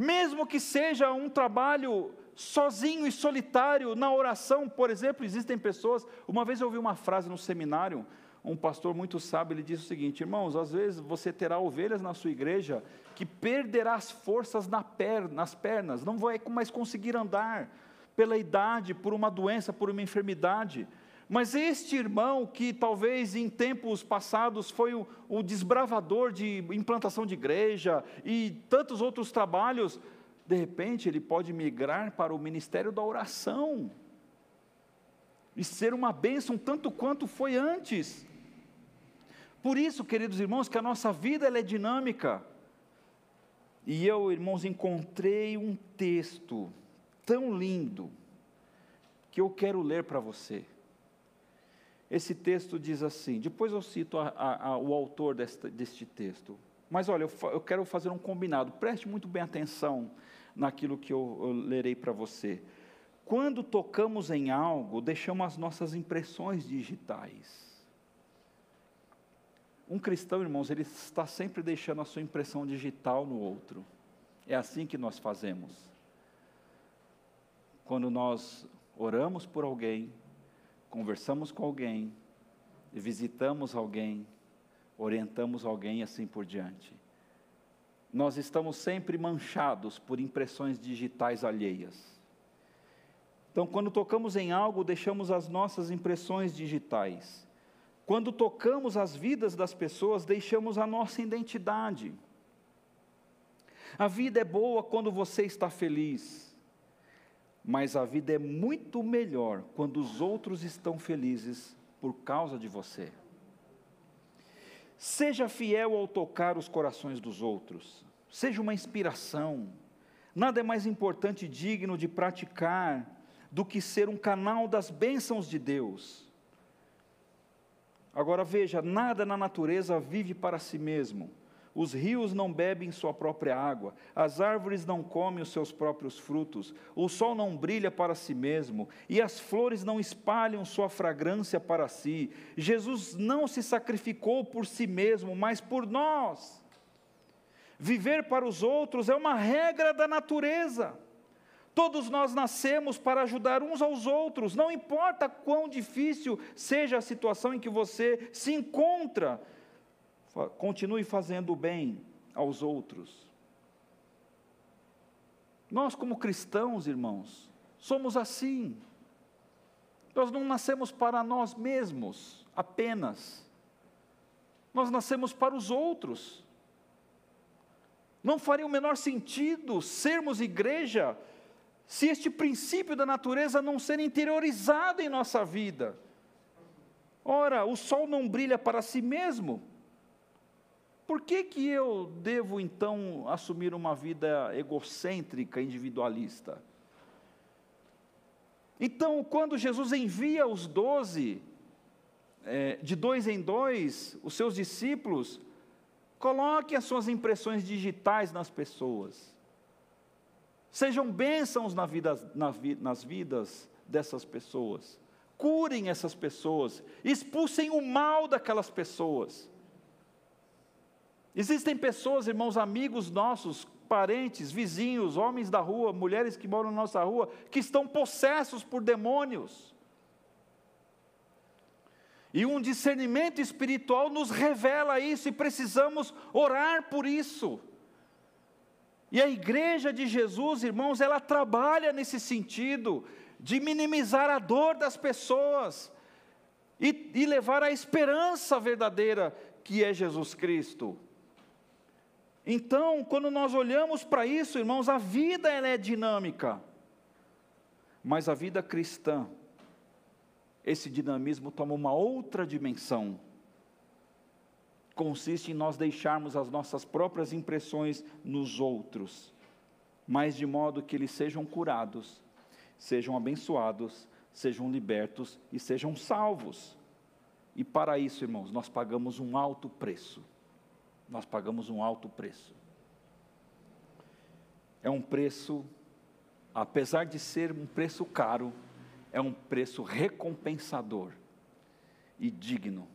mesmo que seja um trabalho sozinho e solitário na oração, por exemplo, existem pessoas. Uma vez eu ouvi uma frase no seminário, um pastor muito sábio, ele disse o seguinte: irmãos, às vezes você terá ovelhas na sua igreja que perderá as forças na per, nas pernas, não vai mais conseguir andar pela idade, por uma doença, por uma enfermidade. Mas este irmão, que talvez em tempos passados foi o, o desbravador de implantação de igreja e tantos outros trabalhos, de repente ele pode migrar para o ministério da oração e ser uma bênção tanto quanto foi antes. Por isso, queridos irmãos, que a nossa vida é dinâmica. E eu, irmãos, encontrei um texto tão lindo que eu quero ler para você. Esse texto diz assim, depois eu cito a, a, a, o autor desta, deste texto. Mas olha, eu, eu, quero fazer um combinado, preste muito bem atenção naquilo que eu, eu lerei para você. Quando tocamos em algo, deixamos as nossas impressões digitais. Um cristão, irmãos, ele está sempre deixando a sua impressão digital no outro. É assim que nós fazemos. Quando nós oramos por alguém, conversamos com alguém, visitamos alguém, orientamos alguém e assim por diante. Nós estamos sempre manchados por impressões digitais alheias. Então, quando tocamos em algo, deixamos as nossas impressões digitais. Quando tocamos as vidas das pessoas, deixamos a nossa identidade. A vida é boa quando você está feliz mas a vida é muito melhor quando os outros estão felizes por causa de você. Seja fiel ao tocar os corações dos outros, seja uma inspiração. Nada é mais importante e digno de praticar do que ser um canal das bênçãos de Deus. Agora veja: nada na natureza vive para si mesmo. Os rios não bebem sua própria água, as árvores não comem os seus próprios frutos, o sol não brilha para si mesmo, e as flores não espalham sua fragrância para si. Jesus não se sacrificou por si mesmo, mas por nós. Viver para os outros é uma regra da natureza. Todos nós nascemos para ajudar uns aos outros, não importa quão difícil seja a situação em que você se encontra continue fazendo o bem aos outros. Nós, como cristãos, irmãos, somos assim. Nós não nascemos para nós mesmos apenas, nós nascemos para os outros. Não faria o menor sentido sermos igreja se este princípio da natureza não ser interiorizado em nossa vida. Ora, o sol não brilha para si mesmo, por que, que eu devo então assumir uma vida egocêntrica, individualista? Então, quando Jesus envia os doze, é, de dois em dois, os seus discípulos, coloque as suas impressões digitais nas pessoas. Sejam bênçãos na vida, na nas vidas dessas pessoas. Curem essas pessoas. Expulsem o mal daquelas pessoas. Existem pessoas, irmãos, amigos nossos, parentes, vizinhos, homens da rua, mulheres que moram na nossa rua, que estão possessos por demônios. E um discernimento espiritual nos revela isso e precisamos orar por isso. E a igreja de Jesus, irmãos, ela trabalha nesse sentido de minimizar a dor das pessoas e, e levar a esperança verdadeira que é Jesus Cristo. Então, quando nós olhamos para isso, irmãos, a vida ela é dinâmica. Mas a vida cristã, esse dinamismo toma uma outra dimensão. Consiste em nós deixarmos as nossas próprias impressões nos outros, mas de modo que eles sejam curados, sejam abençoados, sejam libertos e sejam salvos. E para isso, irmãos, nós pagamos um alto preço nós pagamos um alto preço. É um preço, apesar de ser um preço caro, é um preço recompensador e digno.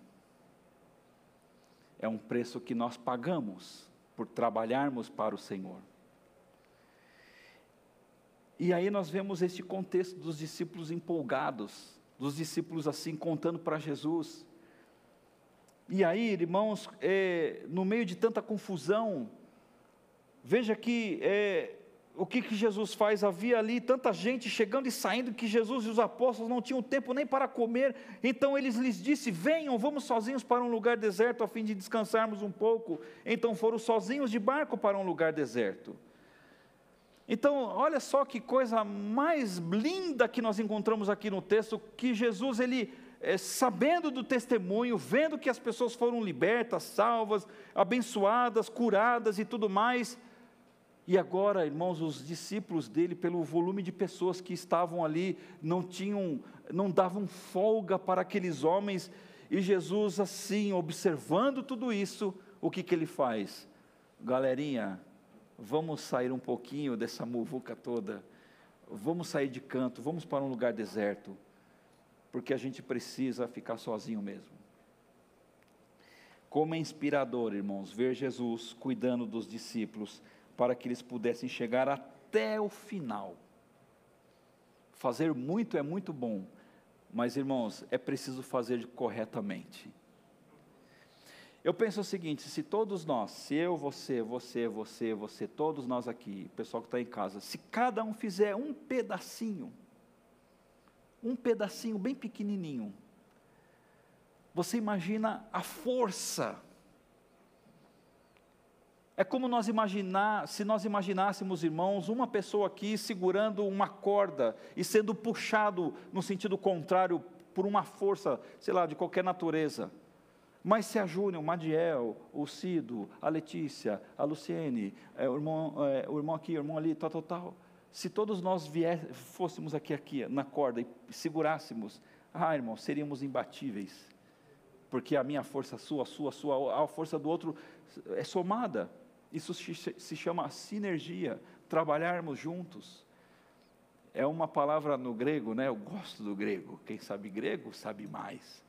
É um preço que nós pagamos por trabalharmos para o Senhor. E aí nós vemos este contexto dos discípulos empolgados, dos discípulos assim contando para Jesus. E aí, irmãos, é, no meio de tanta confusão, veja que é, o que, que Jesus faz? Havia ali tanta gente chegando e saindo que Jesus e os apóstolos não tinham tempo nem para comer. Então eles lhes disse: Venham, vamos sozinhos para um lugar deserto a fim de descansarmos um pouco. Então foram sozinhos de barco para um lugar deserto. Então, olha só que coisa mais linda que nós encontramos aqui no texto, que Jesus ele é, sabendo do testemunho, vendo que as pessoas foram libertas, salvas, abençoadas, curadas e tudo mais. E agora, irmãos, os discípulos dele, pelo volume de pessoas que estavam ali, não tinham, não davam folga para aqueles homens. E Jesus, assim, observando tudo isso, o que, que ele faz? Galerinha, vamos sair um pouquinho dessa muvuca toda, vamos sair de canto, vamos para um lugar deserto porque a gente precisa ficar sozinho mesmo. Como é inspirador, irmãos, ver Jesus cuidando dos discípulos para que eles pudessem chegar até o final. Fazer muito é muito bom, mas irmãos, é preciso fazer corretamente. Eu penso o seguinte: se todos nós, se eu, você, você, você, você, todos nós aqui, pessoal que está em casa, se cada um fizer um pedacinho, um pedacinho bem pequenininho. Você imagina a força. É como nós imaginar, se nós imaginássemos, irmãos, uma pessoa aqui segurando uma corda e sendo puxado no sentido contrário por uma força, sei lá, de qualquer natureza. Mas se a Júnior, o Madiel, o Cido, a Letícia, a Luciene, é, o, irmão, é, o irmão aqui, o irmão ali, tal, tal, tal, se todos nós vier, fôssemos aqui, aqui na corda e segurássemos, ah, irmão, seríamos imbatíveis. porque a minha força, a sua, a sua, a sua, a força do outro é somada. Isso se chama sinergia, trabalharmos juntos. É uma palavra no grego, né? Eu gosto do grego. Quem sabe grego sabe mais.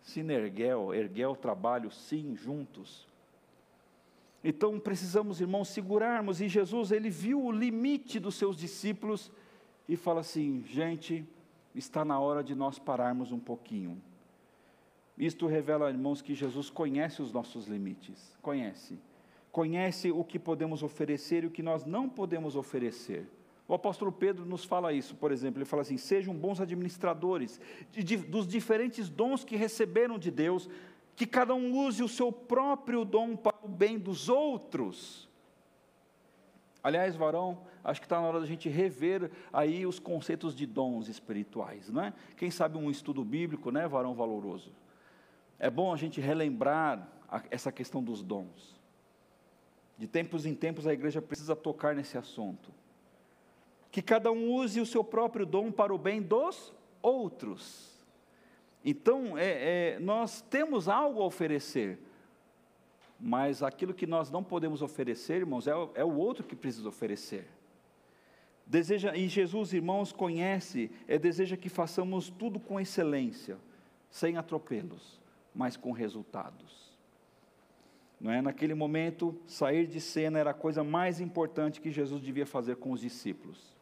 Sinergel, erguel, trabalho, sim, juntos. Então precisamos, irmãos, segurarmos. E Jesus, ele viu o limite dos seus discípulos e fala assim: gente, está na hora de nós pararmos um pouquinho. Isto revela, irmãos, que Jesus conhece os nossos limites, conhece. Conhece o que podemos oferecer e o que nós não podemos oferecer. O apóstolo Pedro nos fala isso, por exemplo, ele fala assim: sejam bons administradores de, de, dos diferentes dons que receberam de Deus, que cada um use o seu próprio dom para o bem dos outros. Aliás, varão, acho que está na hora da gente rever aí os conceitos de dons espirituais, não é? Quem sabe um estudo bíblico, né, varão valoroso? É bom a gente relembrar a, essa questão dos dons. De tempos em tempos a igreja precisa tocar nesse assunto. Que cada um use o seu próprio dom para o bem dos outros. Então, é, é, nós temos algo a oferecer, mas aquilo que nós não podemos oferecer, irmãos, é, é o outro que precisa oferecer. Deseja, e Jesus, irmãos, conhece, é, deseja que façamos tudo com excelência, sem atropelos, mas com resultados. Não é? Naquele momento, sair de cena era a coisa mais importante que Jesus devia fazer com os discípulos.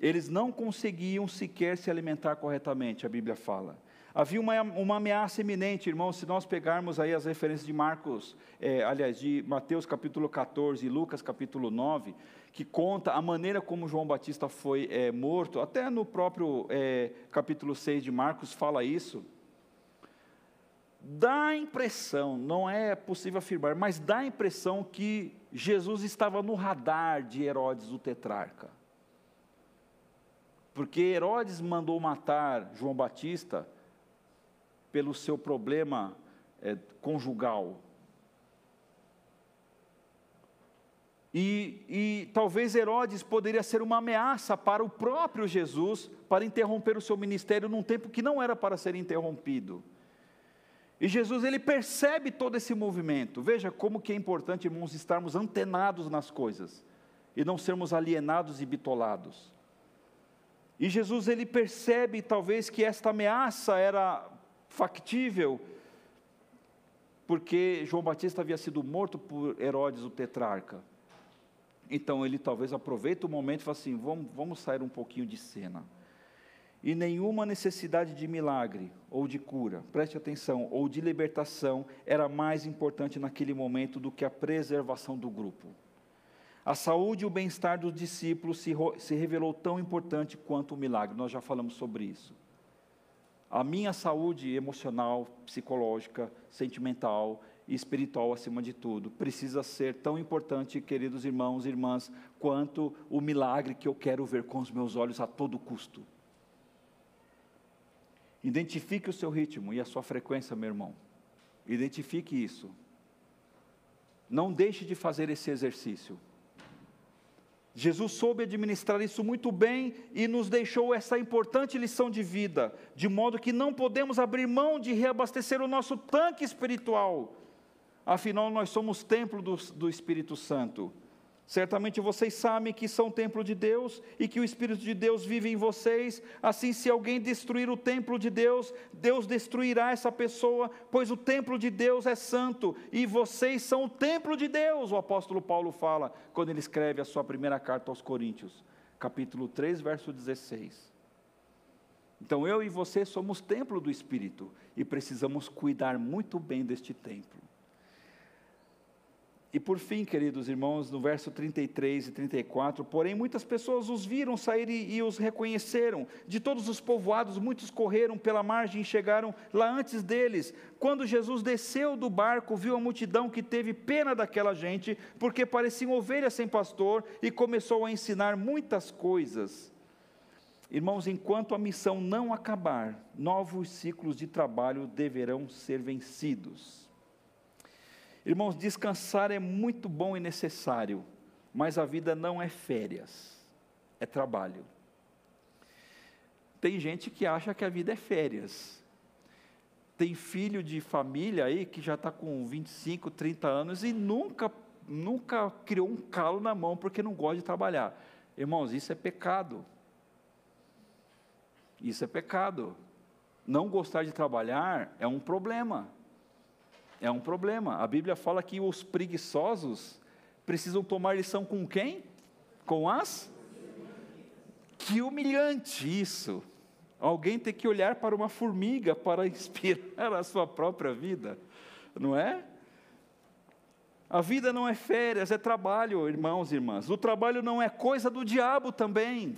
Eles não conseguiam sequer se alimentar corretamente, a Bíblia fala. Havia uma, uma ameaça iminente, irmãos, se nós pegarmos aí as referências de Marcos, é, aliás, de Mateus capítulo 14 e Lucas capítulo 9, que conta a maneira como João Batista foi é, morto, até no próprio é, capítulo 6 de Marcos fala isso. Dá a impressão, não é possível afirmar, mas dá a impressão que Jesus estava no radar de Herodes o tetrarca. Porque Herodes mandou matar João Batista pelo seu problema é, conjugal. E, e, talvez Herodes poderia ser uma ameaça para o próprio Jesus, para interromper o seu ministério num tempo que não era para ser interrompido. E Jesus ele percebe todo esse movimento. Veja como que é importante, irmãos, estarmos antenados nas coisas e não sermos alienados e bitolados. E Jesus ele percebe talvez que esta ameaça era factível, porque João Batista havia sido morto por Herodes o tetrarca. Então ele talvez aproveite o momento e fale assim: vamos, vamos sair um pouquinho de cena. E nenhuma necessidade de milagre ou de cura, preste atenção, ou de libertação era mais importante naquele momento do que a preservação do grupo. A saúde e o bem-estar dos discípulos se, se revelou tão importante quanto o milagre, nós já falamos sobre isso. A minha saúde emocional, psicológica, sentimental e espiritual, acima de tudo, precisa ser tão importante, queridos irmãos e irmãs, quanto o milagre que eu quero ver com os meus olhos a todo custo. Identifique o seu ritmo e a sua frequência, meu irmão. Identifique isso. Não deixe de fazer esse exercício. Jesus soube administrar isso muito bem e nos deixou essa importante lição de vida, de modo que não podemos abrir mão de reabastecer o nosso tanque espiritual. Afinal, nós somos templo do, do Espírito Santo. Certamente vocês sabem que são templo de Deus e que o Espírito de Deus vive em vocês. Assim, se alguém destruir o templo de Deus, Deus destruirá essa pessoa, pois o templo de Deus é santo e vocês são o templo de Deus. O apóstolo Paulo fala quando ele escreve a sua primeira carta aos Coríntios, capítulo 3, verso 16. Então eu e você somos templo do Espírito e precisamos cuidar muito bem deste templo. E por fim, queridos irmãos, no verso 33 e 34, porém muitas pessoas os viram sair e, e, os reconheceram. De todos os povoados, muitos correram pela margem e chegaram lá antes deles. Quando Jesus desceu do barco, viu a multidão que teve pena daquela gente, porque pareciam ovelhas sem pastor, e começou a ensinar muitas coisas. Irmãos, enquanto a missão não acabar, novos ciclos de trabalho deverão ser vencidos. Irmãos, descansar é muito bom e necessário, mas a vida não é férias, é trabalho. Tem gente que acha que a vida é férias. tem filho de família aí que já está com 25, 30 anos e nunca, nunca criou um calo na mão porque não gosta de trabalhar. Irmãos, isso é pecado. Isso é pecado. Não gostar de trabalhar é um problema. É um problema. A Bíblia fala que os preguiçosos precisam tomar lição com quem? Com as? Que humilhante isso. Alguém tem que olhar para uma formiga para inspirar a sua própria vida, não é? A vida não é férias, é trabalho, irmãos e irmãs. O trabalho não é coisa do diabo também.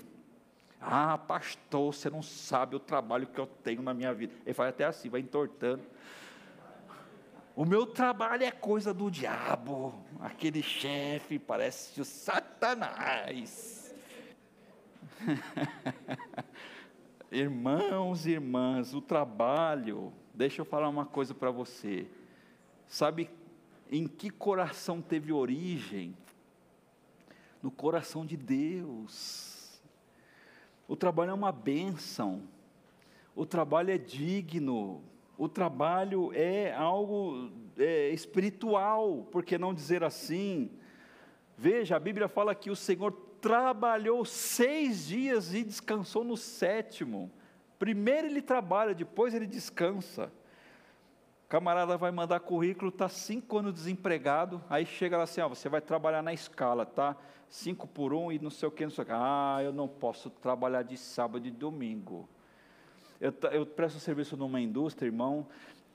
Ah, pastor, você não sabe o trabalho que eu tenho na minha vida. Ele faz até assim, vai entortando. O meu trabalho é coisa do diabo. Aquele chefe parece o Satanás. Irmãos e irmãs, o trabalho, deixa eu falar uma coisa para você. Sabe em que coração teve origem? No coração de Deus. O trabalho é uma bênção. O trabalho é digno o trabalho é algo é, espiritual, por que não dizer assim? Veja, a Bíblia fala que o Senhor trabalhou seis dias e descansou no sétimo. Primeiro ele trabalha, depois ele descansa. O camarada vai mandar currículo, está cinco anos desempregado, aí chega lá assim, ó, você vai trabalhar na escala, tá? Cinco por um e não sei o que, não sei o que. Ah, eu não posso trabalhar de sábado e domingo. Eu, eu presto serviço numa indústria, irmão,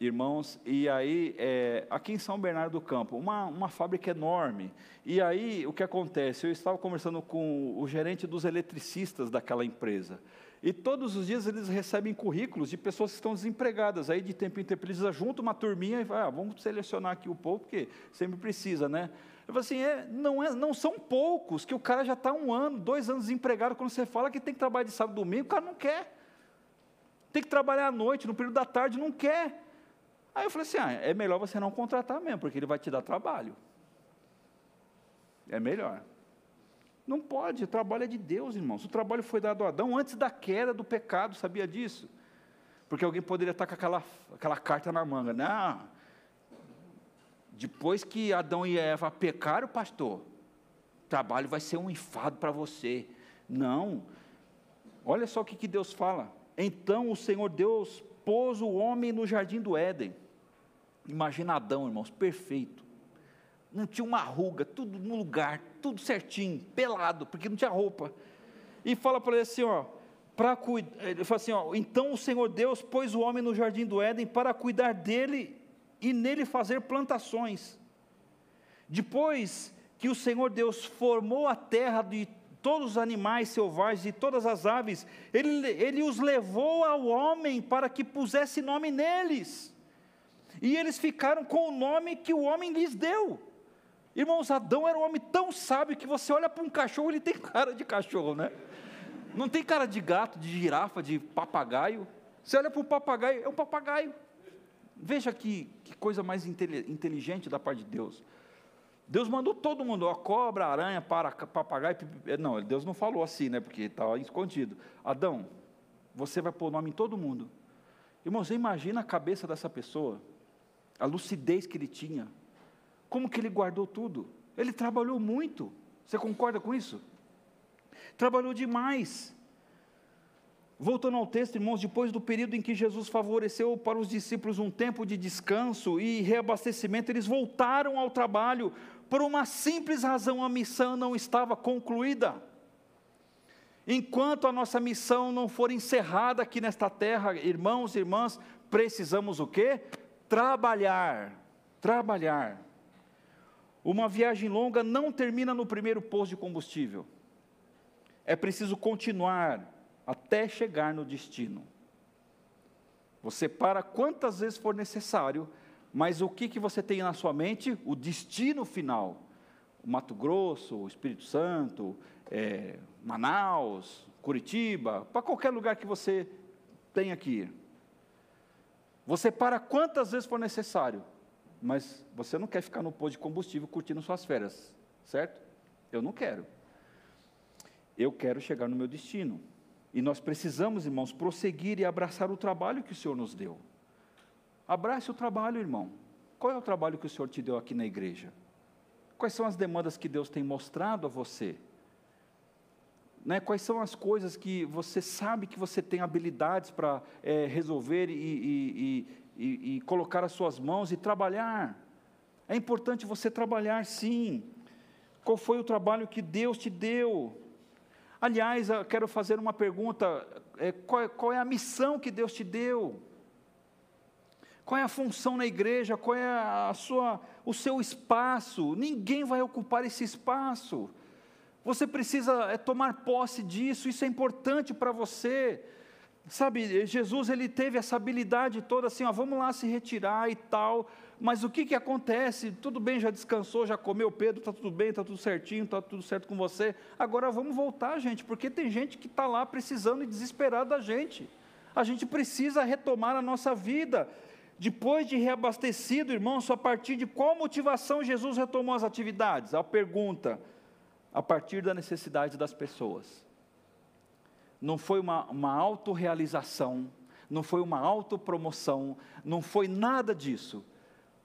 irmãos, e aí, é, aqui em São Bernardo do Campo, uma, uma fábrica enorme. E aí, o que acontece? Eu estava conversando com o gerente dos eletricistas daquela empresa. E todos os dias eles recebem currículos de pessoas que estão desempregadas. Aí, de tempo em tempo, eles juntam uma turminha e falam, ah, vamos selecionar aqui o povo, porque sempre precisa, né? Eu falo assim, é, não, é, não são poucos, que o cara já está um ano, dois anos desempregado, quando você fala que tem que trabalhar de sábado e domingo, o cara não quer tem que trabalhar à noite, no período da tarde, não quer. Aí eu falei assim: ah, é melhor você não contratar mesmo, porque ele vai te dar trabalho. É melhor. Não pode, o trabalho é de Deus, irmãos. O trabalho foi dado a Adão antes da queda do pecado, sabia disso? Porque alguém poderia estar com aquela, aquela carta na manga. Não, depois que Adão e Eva pecaram, pastor, o trabalho vai ser um enfado para você. Não. Olha só o que, que Deus fala. Então o Senhor Deus pôs o homem no jardim do Éden. Imagina Adão, irmãos, perfeito. Não tinha uma ruga, tudo no lugar, tudo certinho, pelado, porque não tinha roupa. E fala para ele assim, ó, para cuidar, ele fala assim, ó, então o Senhor Deus pôs o homem no jardim do Éden para cuidar dele e nele fazer plantações. Depois que o Senhor Deus formou a terra de todos os animais selvagens e todas as aves, ele, ele os levou ao homem para que pusesse nome neles. E eles ficaram com o nome que o homem lhes deu. Irmãos, Adão era um homem tão sábio que você olha para um cachorro, ele tem cara de cachorro, né? Não tem cara de gato, de girafa, de papagaio. Você olha para o papagaio, é um papagaio. Veja que, que coisa mais inteligente da parte de Deus. Deus mandou todo mundo, a cobra, aranha, para, papagaio. Não, Deus não falou assim, né? Porque estava escondido. Adão, você vai pôr o nome em todo mundo. Irmão, você imagina a cabeça dessa pessoa, a lucidez que ele tinha, como que ele guardou tudo. Ele trabalhou muito. Você concorda com isso? Trabalhou demais. Voltando ao texto, irmãos, depois do período em que Jesus favoreceu para os discípulos um tempo de descanso e reabastecimento, eles voltaram ao trabalho, por uma simples razão, a missão não estava concluída. Enquanto a nossa missão não for encerrada aqui nesta terra, irmãos e irmãs, precisamos o quê? Trabalhar. Trabalhar. Uma viagem longa não termina no primeiro posto de combustível. É preciso continuar até chegar no destino. Você para quantas vezes for necessário mas o que, que você tem na sua mente? O destino final. O Mato Grosso, o Espírito Santo, é, Manaus, Curitiba, para qualquer lugar que você tenha que ir. Você para quantas vezes for necessário, mas você não quer ficar no posto de combustível curtindo suas férias, certo? Eu não quero. Eu quero chegar no meu destino. E nós precisamos, irmãos, prosseguir e abraçar o trabalho que o Senhor nos deu. Abrace o trabalho, irmão. Qual é o trabalho que o Senhor te deu aqui na igreja? Quais são as demandas que Deus tem mostrado a você? Né, quais são as coisas que você sabe que você tem habilidades para é, resolver e, e, e, e, colocar as suas mãos e trabalhar? É importante você trabalhar sim. Qual foi o trabalho que Deus te deu? Aliás, quero fazer uma pergunta: é, qual, é, qual é a missão que Deus te deu? Qual é a função na igreja? Qual é a sua, o seu espaço? Ninguém vai ocupar esse espaço. Você precisa é, tomar posse disso, isso é importante para você. Sabe, Jesus ele teve essa habilidade toda assim, ó, vamos lá se retirar e tal. Mas o que, que acontece? Tudo bem, já descansou, já comeu, Pedro, está tudo bem, está tudo certinho, está tudo certo com você. Agora vamos voltar, gente, porque tem gente que está lá precisando e desesperada da gente. A gente precisa retomar a nossa vida. Depois de reabastecido, irmãos, a partir de qual motivação Jesus retomou as atividades? A pergunta, a partir da necessidade das pessoas. Não foi uma, uma autorrealização, não foi uma autopromoção, não foi nada disso.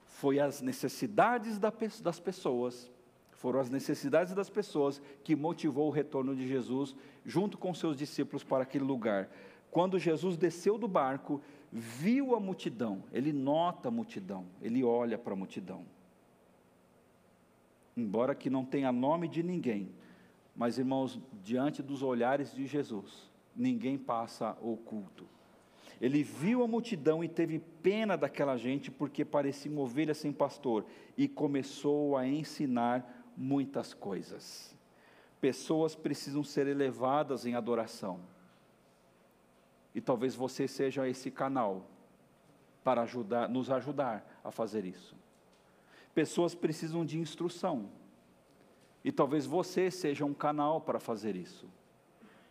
Foi as necessidades das pessoas, foram as necessidades das pessoas que motivou o retorno de Jesus junto com seus discípulos para aquele lugar. Quando Jesus desceu do barco, viu a multidão, ele nota a multidão, ele olha para a multidão. Embora que não tenha nome de ninguém, mas irmãos, diante dos olhares de Jesus, ninguém passa oculto. Ele viu a multidão e teve pena daquela gente, porque parecia ovelha sem pastor, e começou a ensinar muitas coisas. Pessoas precisam ser elevadas em adoração e talvez você seja esse canal para ajudar, nos ajudar a fazer isso. Pessoas precisam de instrução. E talvez você seja um canal para fazer isso.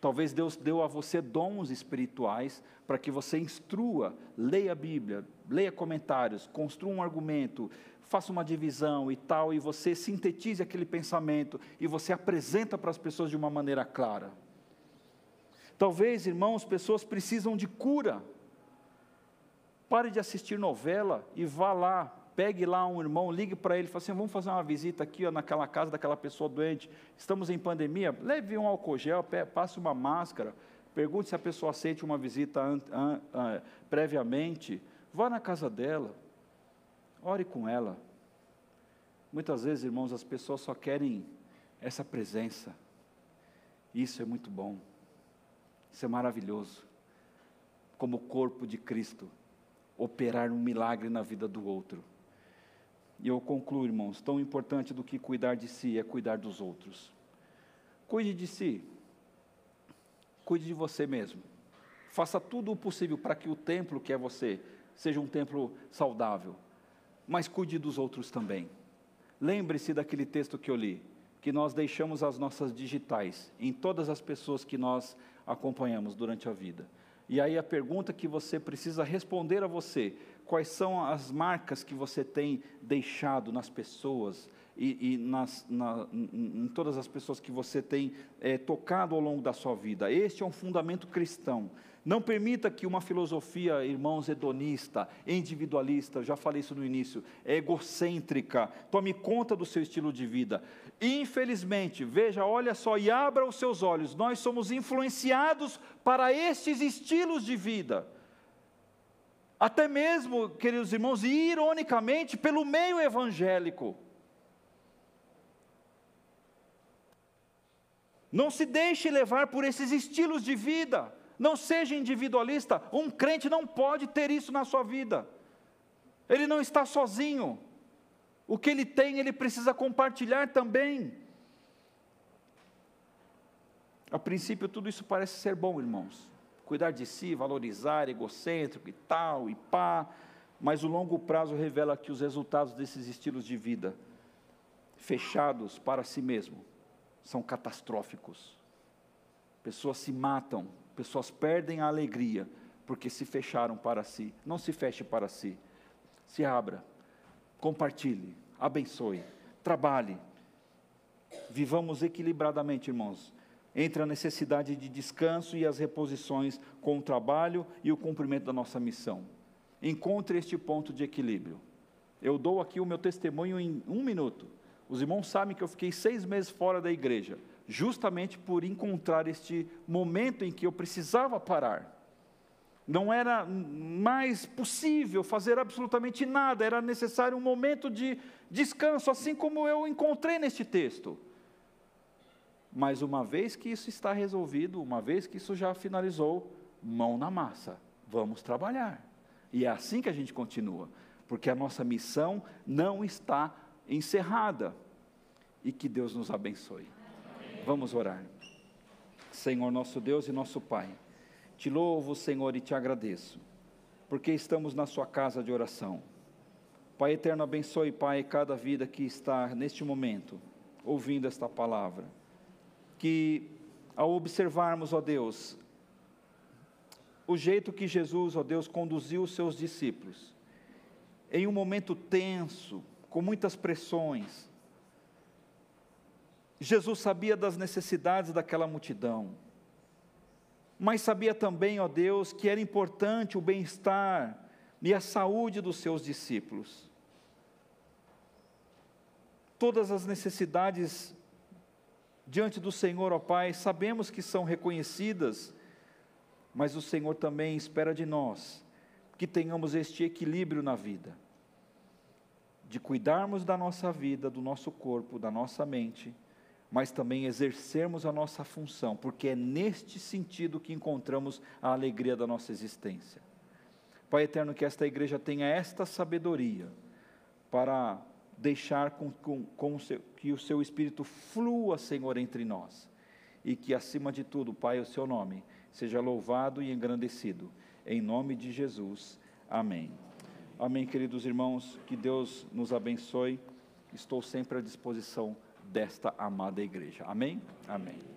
Talvez Deus deu a você dons espirituais para que você instrua, leia a Bíblia, leia comentários, construa um argumento, faça uma divisão e tal, e você sintetize aquele pensamento e você apresenta para as pessoas de uma maneira clara. Talvez, irmãos, pessoas precisam de cura. Pare de assistir novela e vá lá, pegue lá um irmão, ligue para ele fale assim: vamos fazer uma visita aqui ó, naquela casa daquela pessoa doente. Estamos em pandemia, leve um álcool gel, passe uma máscara, pergunte se a pessoa aceite uma visita an, an, an, previamente. Vá na casa dela, ore com ela. Muitas vezes, irmãos, as pessoas só querem essa presença. Isso é muito bom. Isso é maravilhoso. Como corpo de Cristo, operar um milagre na vida do outro. E eu concluo, irmãos, tão importante do que cuidar de si é cuidar dos outros. Cuide de si. Cuide de você mesmo. Faça tudo o possível para que o templo que é você seja um templo saudável. Mas cuide dos outros também. Lembre-se daquele texto que eu li, que nós deixamos as nossas digitais em todas as pessoas que nós acompanhamos durante a vida. E aí a pergunta que você precisa responder a você: quais são as marcas que você tem deixado nas pessoas e, e nas, na, em todas as pessoas que você tem é, tocado ao longo da sua vida? Este é um fundamento cristão. Não permita que uma filosofia, irmãos, hedonista, individualista, já falei isso no início, egocêntrica, tome conta do seu estilo de vida. Infelizmente, veja, olha só e abra os seus olhos, nós somos influenciados para estes estilos de vida. Até mesmo, queridos irmãos, e ironicamente, pelo meio evangélico. Não se deixe levar por esses estilos de vida. Não seja individualista. Um crente não pode ter isso na sua vida. Ele não está sozinho. O que ele tem, ele precisa compartilhar também. A princípio, tudo isso parece ser bom, irmãos. Cuidar de si, valorizar, egocêntrico e tal, e pá. Mas o longo prazo revela que os resultados desses estilos de vida, fechados para si mesmo, são catastróficos. Pessoas se matam Pessoas perdem a alegria porque se fecharam para si. Não se feche para si. Se abra, compartilhe, abençoe, trabalhe. Vivamos equilibradamente, irmãos, entre a necessidade de descanso e as reposições com o trabalho e o cumprimento da nossa missão. encontre este ponto de equilíbrio. Eu dou aqui o meu testemunho em um minuto. Os irmãos sabem que eu fiquei seis meses fora da igreja, justamente por encontrar este momento em que eu precisava parar. Não era mais possível fazer absolutamente nada, era necessário um momento de descanso, assim como eu encontrei neste texto. Mas uma vez que isso está resolvido, uma vez que isso já finalizou, mão na massa, vamos trabalhar. E é assim que a gente continua, porque a nossa missão não está encerrada. E que Deus nos abençoe. Vamos orar. Senhor nosso Deus e nosso Pai, te louvo, Senhor, e te agradeço, porque estamos na Sua casa de oração. Pai eterno, abençoe, Pai, cada vida que está neste momento ouvindo esta palavra. Que ao observarmos, ó Deus, o jeito que Jesus, ó Deus, conduziu os seus discípulos, em um momento tenso, com muitas pressões, Jesus sabia das necessidades daquela multidão, mas sabia também, ó Deus, que era importante o bem-estar e a saúde dos seus discípulos. Todas as necessidades diante do Senhor, ó Pai, sabemos que são reconhecidas, mas o Senhor também espera de nós que tenhamos este equilíbrio na vida, de cuidarmos da nossa vida, do nosso corpo, da nossa mente mas também exercermos a nossa função, porque é neste sentido que encontramos a alegria da nossa existência. Pai eterno, que esta igreja tenha esta sabedoria para deixar com, com, com o seu, que o seu Espírito flua, Senhor, entre nós. E que, acima de tudo, Pai, o seu nome seja louvado e engrandecido. Em nome de Jesus. Amém. Amém, queridos irmãos. Que Deus nos abençoe. Estou sempre à disposição desta amada igreja. Amém? Amém.